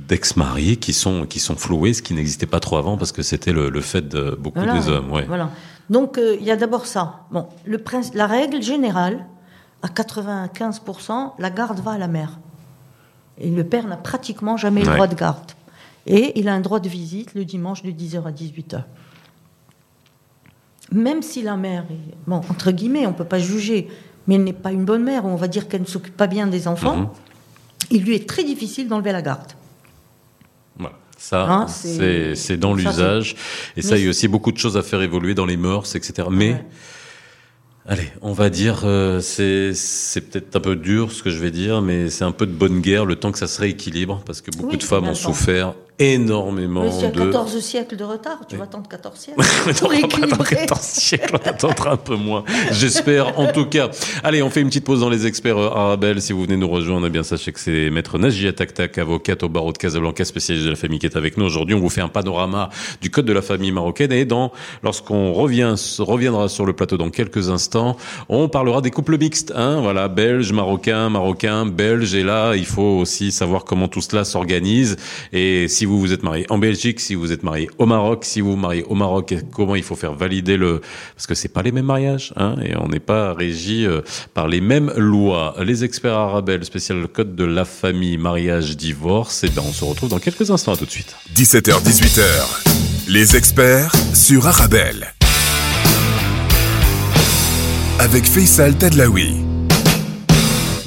d'ex-maris qui sont, qui sont floués, ce qui n'existait pas trop avant parce que c'était le, le fait de beaucoup Voilà. des hommes. Ouais. Voilà. Donc euh, il y a d'abord ça. Bon, le prince, la règle générale, à 95%, la garde va à la mère. Et le père n'a pratiquement jamais le droit de garde. Et il a un droit de visite le dimanche de 10h à 18h. Même si la mère est, bon, entre guillemets, on ne peut pas juger, mais elle n'est pas une bonne mère, on va dire qu'elle ne s'occupe pas bien des enfants, Mhm. il lui est très difficile d'enlever la garde. Voilà. Ça, Hein, c'est, dans l'usage. Et ça, il y a aussi beaucoup de choses à faire évoluer dans les mœurs, etc. Mais, Ouais. Allez, on va dire, euh, c'est, c'est peut-être un peu dur ce que je vais dire, mais c'est un peu de bonne guerre le temps que ça se rééquilibre parce que beaucoup Oui, de femmes ont souffert énormément y a de. 14 siècles de retard, tu vas attendre 14 siècles On pour attendre équilibrer. 14 siècles, on attendra un peu moins. J'espère, en tout cas. Allez, on fait une petite pause dans les experts euh, Arabelle. Si vous venez nous rejoindre, eh bien, sachez que c'est maître Najia Taktak, avocate au barreau de Casablanca, spécialiste de la famille qui est avec nous aujourd'hui. On vous fait un panorama du code de la famille marocaine et dans, lorsqu'on revient, reviendra sur le plateau dans quelques instants, on parlera des couples mixtes, hein. Voilà, belges, marocains, marocains, belges. Et là, il faut aussi savoir comment tout cela s'organise. Et si vous vous êtes marié en Belgique, si vous êtes marié au Maroc, si vous vous mariez au Maroc, comment il faut faire valider le, parce que c'est pas les mêmes mariages, hein, et on n'est pas régi euh, par les mêmes lois. Les experts arabes, spécial code de la famille, mariage, divorce. Et ben, on se retrouve dans quelques instants. À tout de suite. 17h-18h, les experts sur Arabelle. Avec Faisal Tadlaoui.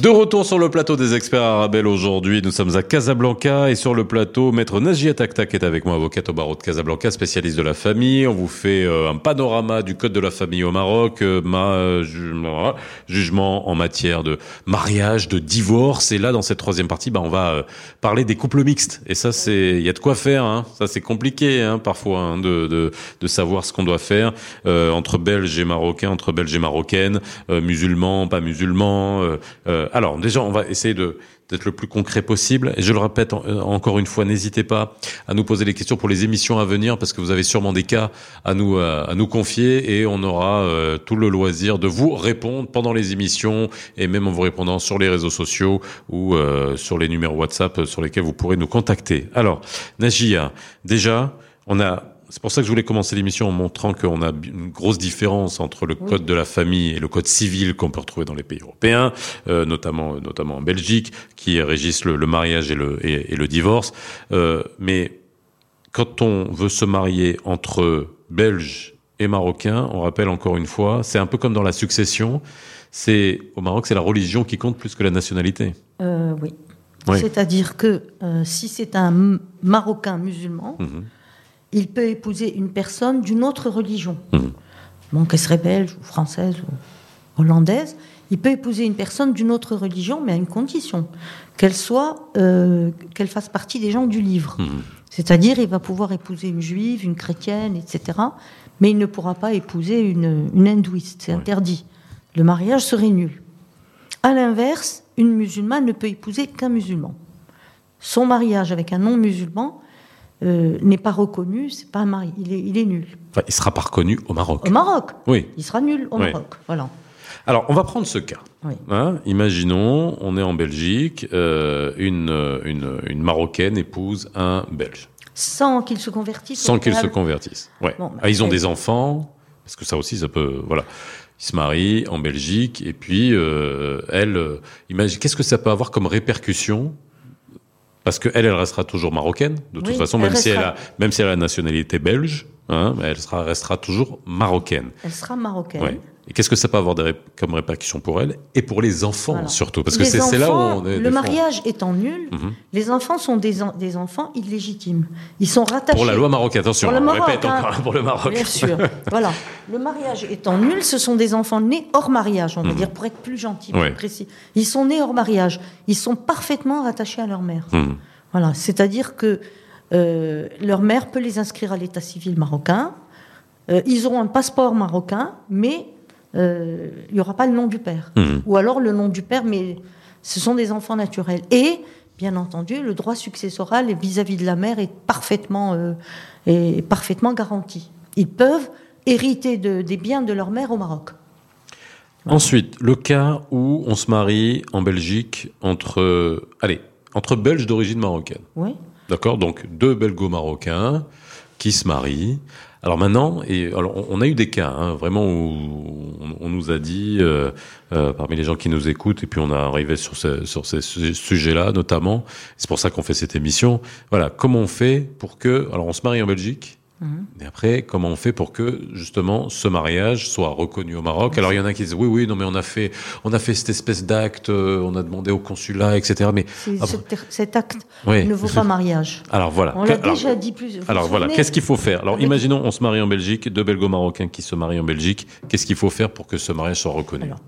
De retour sur le plateau des experts arabes aujourd'hui, nous sommes à Casablanca et sur le plateau, maître Najia Taktak est avec moi, avocate au barreau de Casablanca, spécialiste de la famille. On vous fait euh, un panorama du code de la famille au Maroc, euh, ma, euh, voilà, jugement en matière de mariage, de divorce. Et là, dans cette troisième partie, bah, on va parler des couples mixtes. Et ça, c'est, il y a de quoi faire. Hein. Ça, c'est compliqué hein, parfois hein, de, de, de savoir ce qu'on doit faire euh, entre Belges et Marocains, entre Belges et Marocaines, euh, musulmans, pas musulmans. euh, alors déjà, on va essayer d'être le plus concret possible. Et je le répète euh, encore une fois, n'hésitez pas à nous poser les questions pour les émissions à venir, parce que vous avez sûrement des cas à nous euh, à nous confier, et on aura euh, tout le loisir de vous répondre pendant les émissions, et même en vous répondant sur les réseaux sociaux ou sur les numéros WhatsApp sur lesquels vous pourrez nous contacter. Alors, Najia, déjà, on a c'est pour ça que je voulais commencer l'émission en montrant qu'on a une grosse différence entre le code de la famille et le code civil qu'on peut retrouver dans les pays européens, euh, notamment notamment en Belgique, qui régissent le, le mariage et le et, et le divorce. Euh, mais quand on veut se marier entre Belges et Marocains, on rappelle encore une fois, c'est un peu comme dans la succession. C'est au Maroc, c'est la religion qui compte plus que la nationalité. Euh, oui. Oui. C'est-à-dire que euh, si c'est un Marocain musulman, Mhm. Il peut épouser une personne d'une autre religion. Mhm. Donc, qu'elle serait belge ou française ou hollandaise. Il peut épouser une personne d'une autre religion, mais à une condition qu'elle soit, euh, qu'elle fasse partie des gens du livre. Mhm. C'est-à-dire, il va pouvoir épouser une juive, une chrétienne, etc. Mais il ne pourra pas épouser une, une hindouiste. C'est Oui. interdit. Le mariage serait nul. À l'inverse, une musulmane ne peut épouser qu'un musulman. Son mariage avec un non-musulman euh, n'est pas reconnu, c'est pas un mari, il est, il est nul. Enfin, il sera pas reconnu au Maroc. Au Maroc, Oui. il sera nul au Oui. Maroc. Voilà. Alors, on va prendre ce cas. Oui. Hein, imaginons, on est en Belgique, euh, une, une, une Marocaine épouse un Belge, Sans qu'il se convertisse. sans qu'ils se préalable. convertissent. Ouais. Bon, bah, Ah, ils ont des enfants, parce que ça aussi, ça peut, voilà. Ils se marient en Belgique, et puis euh, elle, euh, imagine, qu'est-ce que ça peut avoir comme répercussion Parce que elle, restera toujours marocaine, de toute Oui, façon, même si elle a, même si elle a la nationalité belge, hein, elle sera, restera toujours marocaine. Elle sera marocaine. Ouais. Et qu'est-ce que ça peut avoir des ré- comme répercussions pour elle et pour les enfants Voilà. surtout? Parce que Les c'est c'est là où on est. Le fois- mariage étant nul, Mhm. les enfants sont des, en- des enfants illégitimes. Ils sont rattachés. Pour la loi marocaine, attention, Pour le on Maroc, répète hein. encore pour le Maroc. Bien sûr. voilà. Le mariage étant nul, ce sont des enfants nés hors mariage, on va Mhm. dire, pour être plus gentil, plus précis. Ils sont nés hors mariage. Ils sont parfaitement rattachés à leur mère. Mhm. Voilà. C'est-à-dire que euh, leur mère peut les inscrire à l'état civil marocain. Euh, ils auront un passeport marocain, mais euh, il n'y aura pas le nom du père. Mhm. Ou alors le nom du père, mais ce sont des enfants naturels. Et, bien entendu, le droit successoral vis-à-vis de la mère est parfaitement, euh, est parfaitement garanti. Ils peuvent hériter de- des biens de leur mère au Maroc. Ensuite, le cas où on se marie en Belgique entre, allez, entre Belges d'origine marocaine. Oui. D'accord? Donc deux belgo-marocains qui se marient. Alors maintenant, et alors on- a eu des cas hein, vraiment où on, nous a dit euh, euh, parmi les gens qui nous écoutent et puis on a arrivé sur sur ces su- sujets-là notamment. C'est pour ça qu'on fait cette émission. Voilà, comment on fait pour que alors on se marie en Belgique. Et après, comment on fait pour que justement ce mariage soit reconnu au Maroc? Alors il y en a qui disent oui, oui, non, mais on a fait, on a fait cette espèce d'acte, euh, on a demandé au consulat, etc. Mais Après- cet- acte oui, ne vaut pas mariage. alors voilà. On l'a déjà dit plus. alors voilà, qu'est-ce qu'il faut faire? Alors Avec- imaginons, on se marie en Belgique, deux belgo-marocains qui se marient en Belgique. Qu'est-ce qu'il faut faire pour que ce mariage soit reconnu? Alors,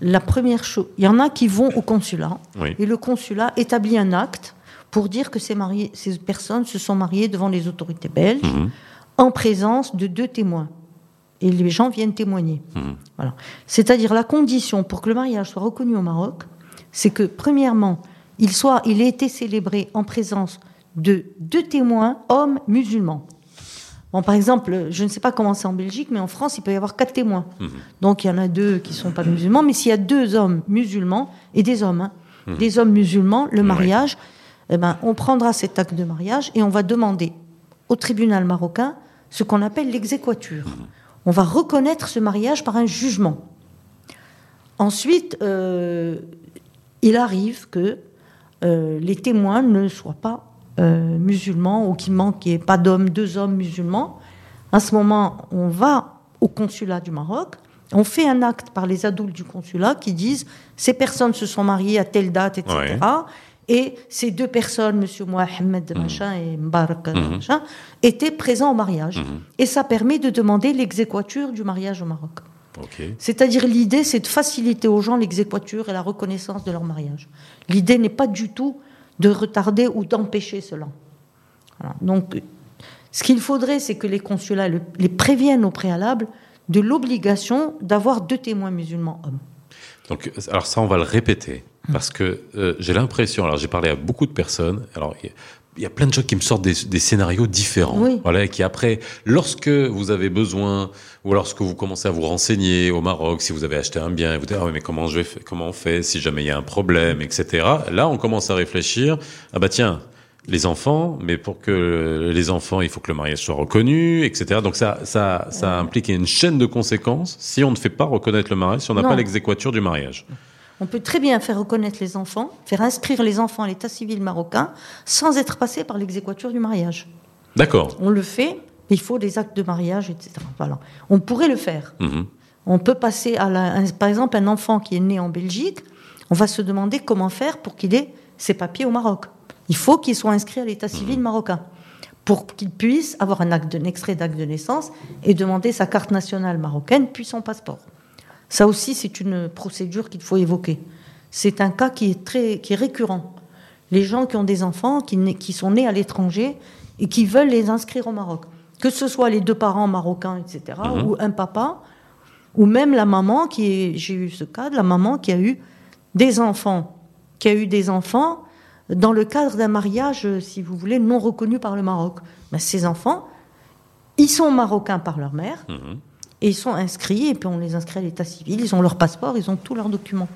La première chose, il y en a qui vont au consulat Oui. et le consulat établit un acte pour dire que ces, mariés, ces personnes se sont mariées devant les autorités belges Mhm. en présence de deux témoins. Et les gens viennent témoigner. Mhm. Voilà. C'est-à-dire la condition pour que le mariage soit reconnu au Maroc, c'est que premièrement, il, soit, il ait été célébré en présence de deux témoins hommes musulmans. Bon, par exemple, je ne sais pas comment c'est en Belgique, mais en France, il peut y avoir quatre témoins. Mhm. Donc il y en a deux qui ne sont pas musulmans, mais s'il y a deux hommes musulmans et des hommes, hein, des hommes musulmans, le Oui. Eh ben, on prendra cet acte de mariage et on va demander au tribunal marocain ce qu'on appelle l'exéquature. On va reconnaître ce mariage par un jugement. Ensuite, euh, il arrive que euh, les témoins ne soient pas euh, musulmans ou qu'il manque, pas d'hommes, deux hommes musulmans. À ce moment, on va au consulat du Maroc, on fait un acte par les adultes du consulat qui disent ces personnes se sont mariées à telle date, etc. Et ces deux personnes, M. Mohamed machin et Mbarak Mhm. machin, étaient présents au mariage. Mhm. Et ça permet de demander l'exéquature du mariage au Maroc. C'est-à-dire l'idée, c'est de faciliter aux gens l'exéquature et la reconnaissance de leur mariage. L'idée n'est pas du tout de retarder ou d'empêcher cela. Voilà. Donc, ce qu'il faudrait, c'est que les consulats le- les préviennent au préalable de l'obligation d'avoir deux témoins musulmans hommes. Donc, alors ça, on va le répéter parce que euh, j'ai l'impression. Alors, j'ai parlé à beaucoup de personnes. Alors, il y a- plein de gens qui me sortent des, des scénarios différents. Oui. Voilà, et qui après, lorsque vous avez besoin ou lorsque vous commencez à vous renseigner au Maroc, si vous avez acheté un bien, et vous dites ah oui, mais comment je vais, comment on fait si jamais il y a un problème, etc. Là, on commence à réfléchir. Ah bah tiens. Les enfants, mais pour que les enfants, il faut que le mariage soit reconnu, etc. Donc ça, ça, ça implique une chaîne de conséquences si on ne fait pas reconnaître le mariage, si on n'a pas l'exéquature du mariage. On peut très bien faire reconnaître les enfants, faire inscrire les enfants à l'état civil marocain sans être passé par l'exéquature du mariage. D'accord. On le fait, il faut des actes de mariage, etc. Voilà. On pourrait le faire. Mhm. On peut passer à la, un- par exemple un enfant qui est né en Belgique, on va se demander comment faire pour qu'il ait ses papiers au Maroc. Il faut qu'il soit inscrit à l'état civil marocain. pour qu'il puisse avoir un, acte de, extrait d'acte de naissance et demander sa carte nationale marocaine puis son passeport. Ça aussi, c'est une procédure qu'il faut évoquer. C'est un cas qui est, très, qui est récurrent. Les gens qui ont des enfants, qui, qui sont nés à l'étranger et qui veulent les inscrire au Maroc. Que ce soit les deux parents marocains, etc., Mhm. ou un papa, ou même la maman qui est, j'ai eu ce cas de la maman qui a eu des enfants, qui a eu des enfants dans le cadre d'un mariage, si vous voulez, non reconnu par le Maroc. Ben, ces enfants, ils sont marocains par leur mère, Mhm. Et ils sont inscrits, et puis on les inscrit à l'état civil, ils ont leur passeport, ils ont tous leurs documents.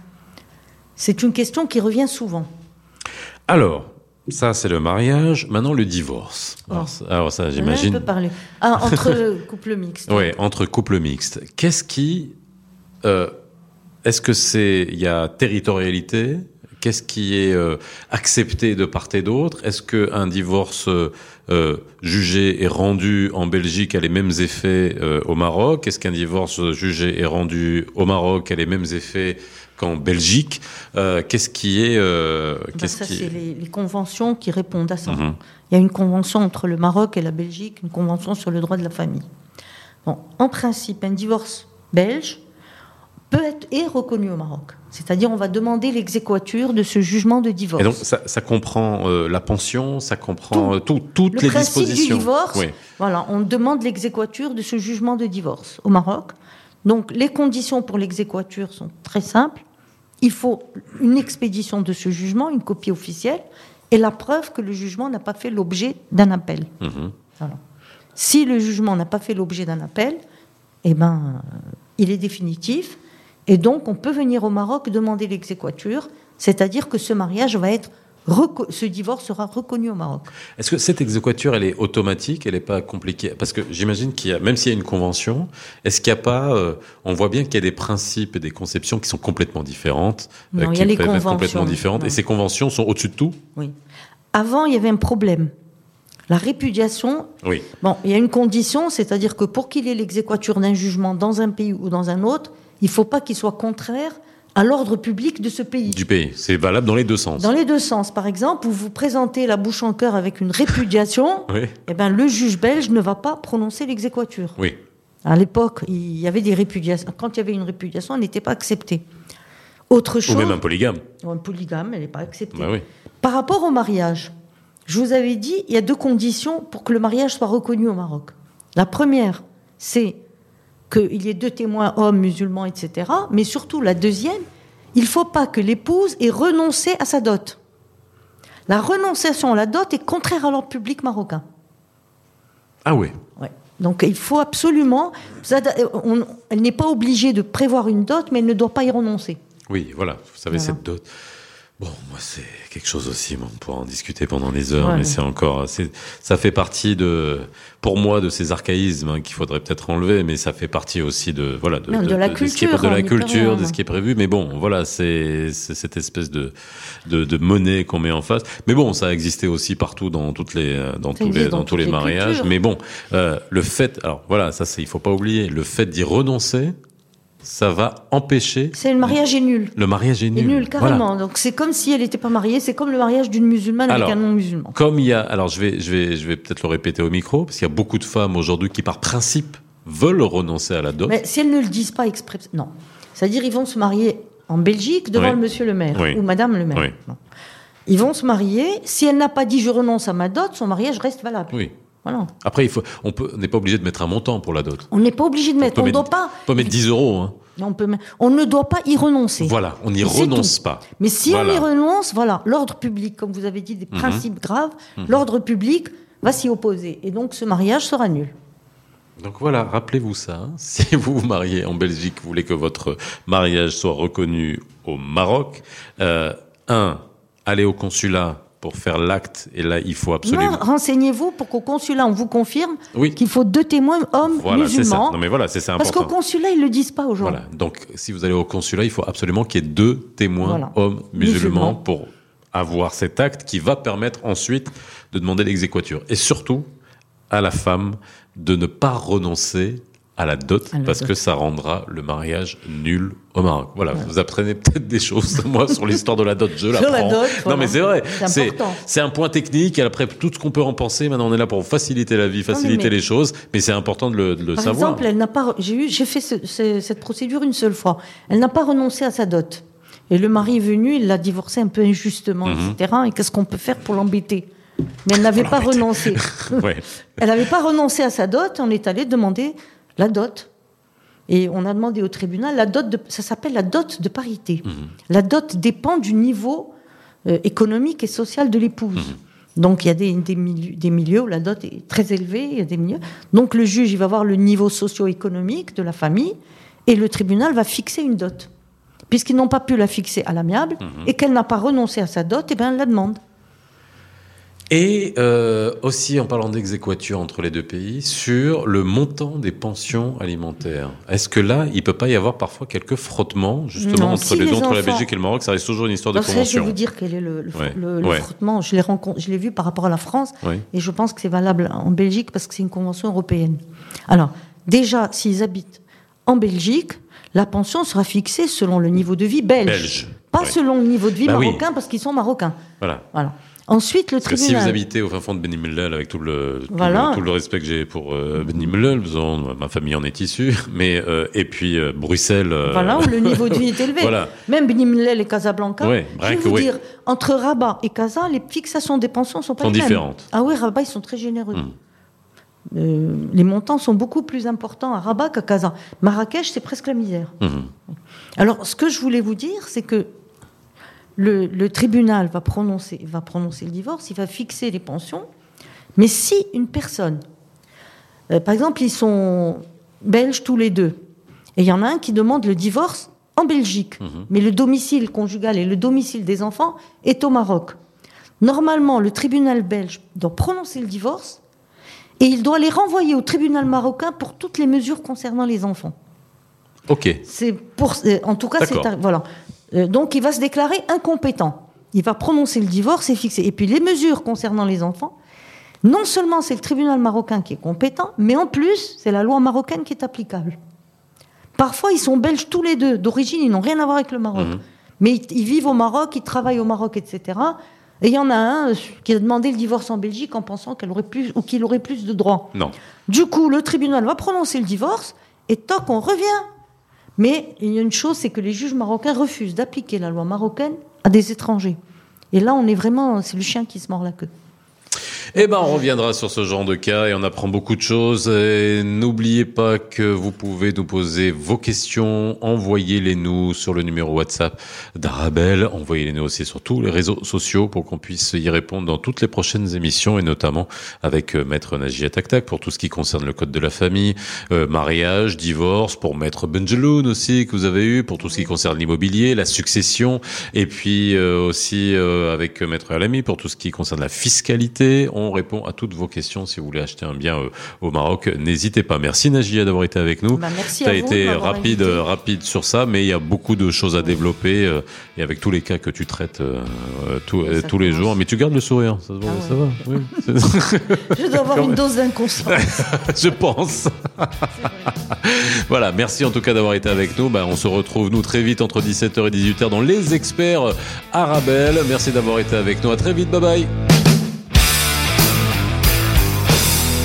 C'est une question qui revient souvent. Alors, ça c'est le mariage. Maintenant le divorce. Oh. Alors, ça- alors ça, On j'imagine. peut parler. Ah, entre couples mixtes. Ouais, entre couples mixtes. Qu'est-ce qui, euh, est-ce que c'est, il y a territorialité Qu'est-ce qui est euh, accepté de part et d'autre? Est-ce que un divorce euh, jugé et rendu en Belgique a les mêmes effets euh, au Maroc? Est-ce qu'un divorce jugé et rendu au Maroc a les mêmes effets qu'en Belgique? Qu'est-ce qui est Ben, Qu'est-ce ça, c'est les, les conventions qui répondent à ça. Mhm. Il y a une convention entre le Maroc et la Belgique, une convention sur le droit de la famille. Bon, en principe, un divorce belge peut être et reconnu au Maroc. C'est-à-dire, on va demander l'exéquature de ce jugement de divorce. Et donc ça, ça comprend euh, la pension, ça comprend Tout. euh, tout- toutes le les principe dispositions. du divorce, Oui. voilà, on demande l'exéquature de ce jugement de divorce au Maroc. Donc, les conditions pour l'exéquature sont très simples. Il faut une expédition de ce jugement, une copie officielle, et la preuve que le jugement n'a pas fait l'objet d'un appel. Mhm. Voilà. Si le jugement n'a pas fait l'objet d'un appel, eh ben, euh, il est définitif. Et donc, on peut venir au Maroc demander l'exéquature, c'est-à-dire que ce mariage va être, ce divorce sera reconnu au Maroc. Est-ce que cette exéquature, elle est automatique, elle n'est pas compliquée? Parce que j'imagine qu'il y a, même s'il y a une convention, est-ce qu'il n'y a pas, euh, on voit bien qu'il y a des principes et des conceptions qui sont complètement différentes, Non, il y qui a les peuvent être complètement différentes, Non. et ces conventions sont au-dessus de tout? Oui. Avant, il y avait un problème. La répudiation, Oui. bon, il y a une condition, c'est-à-dire que pour qu'il y ait l'exéquature d'un jugement dans un pays ou dans un autre, il ne faut pas qu'il soit contraire à l'ordre public de ce pays. Du pays. C'est valable dans les deux sens. Dans les deux sens, par exemple, vous vous présentez la bouche en cœur avec une répudiation, Oui. eh ben, le juge belge ne va pas prononcer l'exéquature. Oui. À l'époque, il y avait des répudiations. Quand il y avait une répudiation, elle n'était pas acceptée. Autre chose, Ou même un polygame. ou un polygame, elle n'est pas acceptée. Bah oui. Par rapport au mariage, je vous avais dit, il y a deux conditions pour que le mariage soit reconnu au Maroc. La première, c'est qu'il y ait deux témoins, hommes, musulmans, etc. Mais surtout, la deuxième, il ne faut pas que l'épouse ait renoncé à sa dot. La renonciation à la dot est contraire à l'ordre public marocain. Ah oui. Ouais. Donc il faut absolument. on- elle n'est pas obligée de prévoir une dot, mais elle ne doit pas y renoncer. Oui, voilà. Vous savez, Voilà. cette dot. Bon, moi, c'est quelque chose aussi, bon, on pourra en discuter pendant des heures, Ouais. mais c'est encore, c'est, ça fait partie de, pour moi, de ces archaïsmes hein, qu'il faudrait peut-être enlever, mais ça fait partie aussi de, voilà, de, Non, de la ce qui est, culture, de la peut culture, rien, de ce hein. qui est prévu. Mais bon, voilà, c'est, c'est cette espèce de, de, de monnaie qu'on met en face. Mais bon, ça a existé aussi partout dans toutes les, euh, dans tous les, dans, dans tous les mariages. cultures. Mais bon, euh, le fait, alors voilà, ça, c'est, il faut pas oublier, le fait d'y renoncer, ça va empêcher. C'est le mariage est nul. Le mariage est est nul. nul, Voilà. carrément. Donc c'est comme si elle n'était pas mariée. C'est comme le mariage d'une musulmane Alors, avec un non-musulman. Comme il y a, alors je vais, je vais, je vais peut-être le répéter au micro, parce qu'il y a beaucoup de femmes aujourd'hui qui, par principe, veulent renoncer à la dot. Mais si elles ne le disent pas exprès, non. C'est-à-dire ils vont se marier en Belgique devant Oui. le monsieur le maire Oui. ou madame le maire. Oui. Non. Ils vont se marier. Si elle n'a pas dit je renonce à ma dot, son mariage reste valable. Oui. Voilà. Après, il faut, on n'est pas obligé de mettre un montant pour la dot. On n'est pas obligé de mettre. On ne doit pas. On peut mettre 10 euros. Hein. On, peut on ne doit pas y renoncer. Voilà, on n'y renonce tout. pas. Mais si Voilà. on y renonce, voilà, l'ordre public, comme vous avez dit, des Mhm. principes graves, l'ordre public va s'y opposer. Et donc ce mariage sera nul. Donc voilà, rappelez-vous ça. hein. Si vous vous mariez en Belgique, vous voulez que votre mariage soit reconnu au Maroc, euh, un, allez au consulat pour faire l'acte, et là, il faut absolument. Renseignez-vous pour qu'au consulat, on vous confirme Oui. qu'il faut deux témoins hommes Voilà, ça. musulmans. Non mais voilà, c'est c'est Parce qu'au consulat, ils ne le disent pas gens. Voilà. Donc, si vous allez au consulat, il faut absolument qu'il y ait deux témoins Voilà. hommes musulmans Musulmans. pour avoir cet acte qui va permettre ensuite de demander l'exéquature. Et surtout, à la femme de ne pas renoncer à la dot À la parce dot. que ça rendra le mariage nul au Maroc. Voilà, vous apprenez peut-être des choses moi sur l'histoire de la dot, je Sur la l'apprends. dot, Non mais c'est vrai, C'est un point technique et après tout ce qu'on peut en penser, maintenant on est là pour faciliter la vie, faciliter mais- les choses, mais c'est important de le, de le Par savoir. exemple, elle n'a pas. J'ai eu, j'ai fait ce- ce- cette procédure une seule fois. Elle n'a pas renoncé à sa dot. Et le mari est venu, il l'a divorcée un peu injustement, Mhm. etc. Et qu'est-ce qu'on peut faire pour l'embêter? Mais elle n'avait pas renoncé. Ouais. Elle n'avait pas renoncé à sa dot. On est allé demander la dot. Et on a demandé au tribunal la dot. De, ça s'appelle la dot de parité. Mhm. La dot dépend du niveau euh, économique et social de l'épouse. Donc il y a des, des, milieux, des milieux où la dot est très élevée, il y a des milieux. Donc le juge il va voir le niveau socio-économique de la famille et le tribunal va fixer une dot. Puisqu'ils n'ont pas pu la fixer à l'amiable et qu'elle n'a pas renoncé à sa dot, et bien elle la demande. Et euh, aussi en parlant d'exéquature entre les deux pays, sur le montant des pensions alimentaires. Est-ce que là, il peut pas y avoir parfois quelques frottements justement Non, entre si les deux, entre la Belgique et le Maroc Ça reste toujours une histoire de Donc, ça, je vais convention. vous dire quel est le, le, Ouais. le- le Ouais. frottement. Je l'ai rencontré- je l'ai vu par rapport à la France et je pense que c'est valable en Belgique parce que c'est une convention européenne. Alors, déjà, s'ils habitent en Belgique, la pension sera fixée selon le niveau de vie belge. Belge, Pas selon le niveau de vie Bah oui. marocain parce qu'ils sont marocains. Voilà. Voilà. Ensuite, le Parce que si tribunal. vous habitez au fin fond de Beni Mellel, avec tout le, tout, Voilà. le, tout le respect que j'ai pour euh, Beni Mellel, disons, ma famille en est issue, mais euh, et puis euh, Bruxelles. euh, Voilà, où le niveau de vie est élevé. Voilà. Même Benimlel et Casablanca. Ouais, je vais vous oui. dire, entre Rabat et Casa, les fixations des pensions sont pas Sont les mêmes. différentes. Ah oui, Rabat, ils sont très généreux. Hmm. Euh, les montants sont beaucoup plus importants à Rabat qu'à Casa. Marrakech, c'est presque la misère. Mhm. Alors, ce que je voulais vous dire, c'est que le, le tribunal va prononcer, va prononcer le divorce, il va fixer les pensions, mais si une personne, euh, par exemple, ils sont belges tous les deux, et il y en a un qui demande le divorce en Belgique, mais le domicile conjugal et le domicile des enfants est au Maroc. Normalement, le tribunal belge doit prononcer le divorce et il doit les renvoyer au tribunal marocain pour toutes les mesures concernant les enfants. Ok. C'est pour, euh, en tout cas, c'est voilà. Euh, donc, il va se déclarer incompétent. Il va prononcer le divorce et fixer. Et puis, les mesures concernant les enfants, non seulement c'est le tribunal marocain qui est compétent, mais en plus, c'est la loi marocaine qui est applicable. Parfois, ils sont belges tous les deux. D'origine, ils n'ont rien à voir avec le Maroc. Mhm. Mais ils, ils vivent au Maroc, ils travaillent au Maroc, etc. Et il y en a un euh, qui a demandé le divorce en Belgique en pensant qu'elle aurait plus, ou qu'il aurait plus de droits. Non. Du coup, le tribunal va prononcer le divorce et toc, on revient. Mais il y a une chose, c'est que les juges marocains refusent d'appliquer la loi marocaine à des étrangers. Et là, on est vraiment, c'est le chien qui se mord la queue. Eh ben, on reviendra sur ce genre de cas et on apprend beaucoup de choses. Et N'oubliez pas que vous pouvez nous poser vos questions. Envoyez-les nous sur le numéro WhatsApp d'Arabelle. Envoyez-les nous aussi sur tous les réseaux sociaux pour qu'on puisse y répondre dans toutes les prochaines émissions et notamment avec euh, Maître Nagia Taktak pour tout ce qui concerne le code de la famille, euh, mariage, divorce, pour Maître Benjeloun aussi que vous avez eu, pour tout ce qui concerne l'immobilier, la succession et puis euh, aussi euh, avec euh, Maître Alami pour tout ce qui concerne la fiscalité. On répond à toutes vos questions si vous voulez acheter un bien euh, au Maroc. N'hésitez pas. Merci Nagia d'avoir été avec nous. Bah, merci à vous été rapide, invité. rapide sur ça, mais il y a beaucoup de choses à développer euh, et avec tous les cas que tu traites euh, tous- les jours. Mais tu gardes le sourire, ça, Ah ça va. Oui, Je dois avoir une dose d'inconscience. je pense. voilà, merci en tout cas d'avoir été avec nous. Bah, on se retrouve nous très vite entre 17h et 18h dans les experts Arabelle. Merci d'avoir été avec nous. À très vite, bye bye.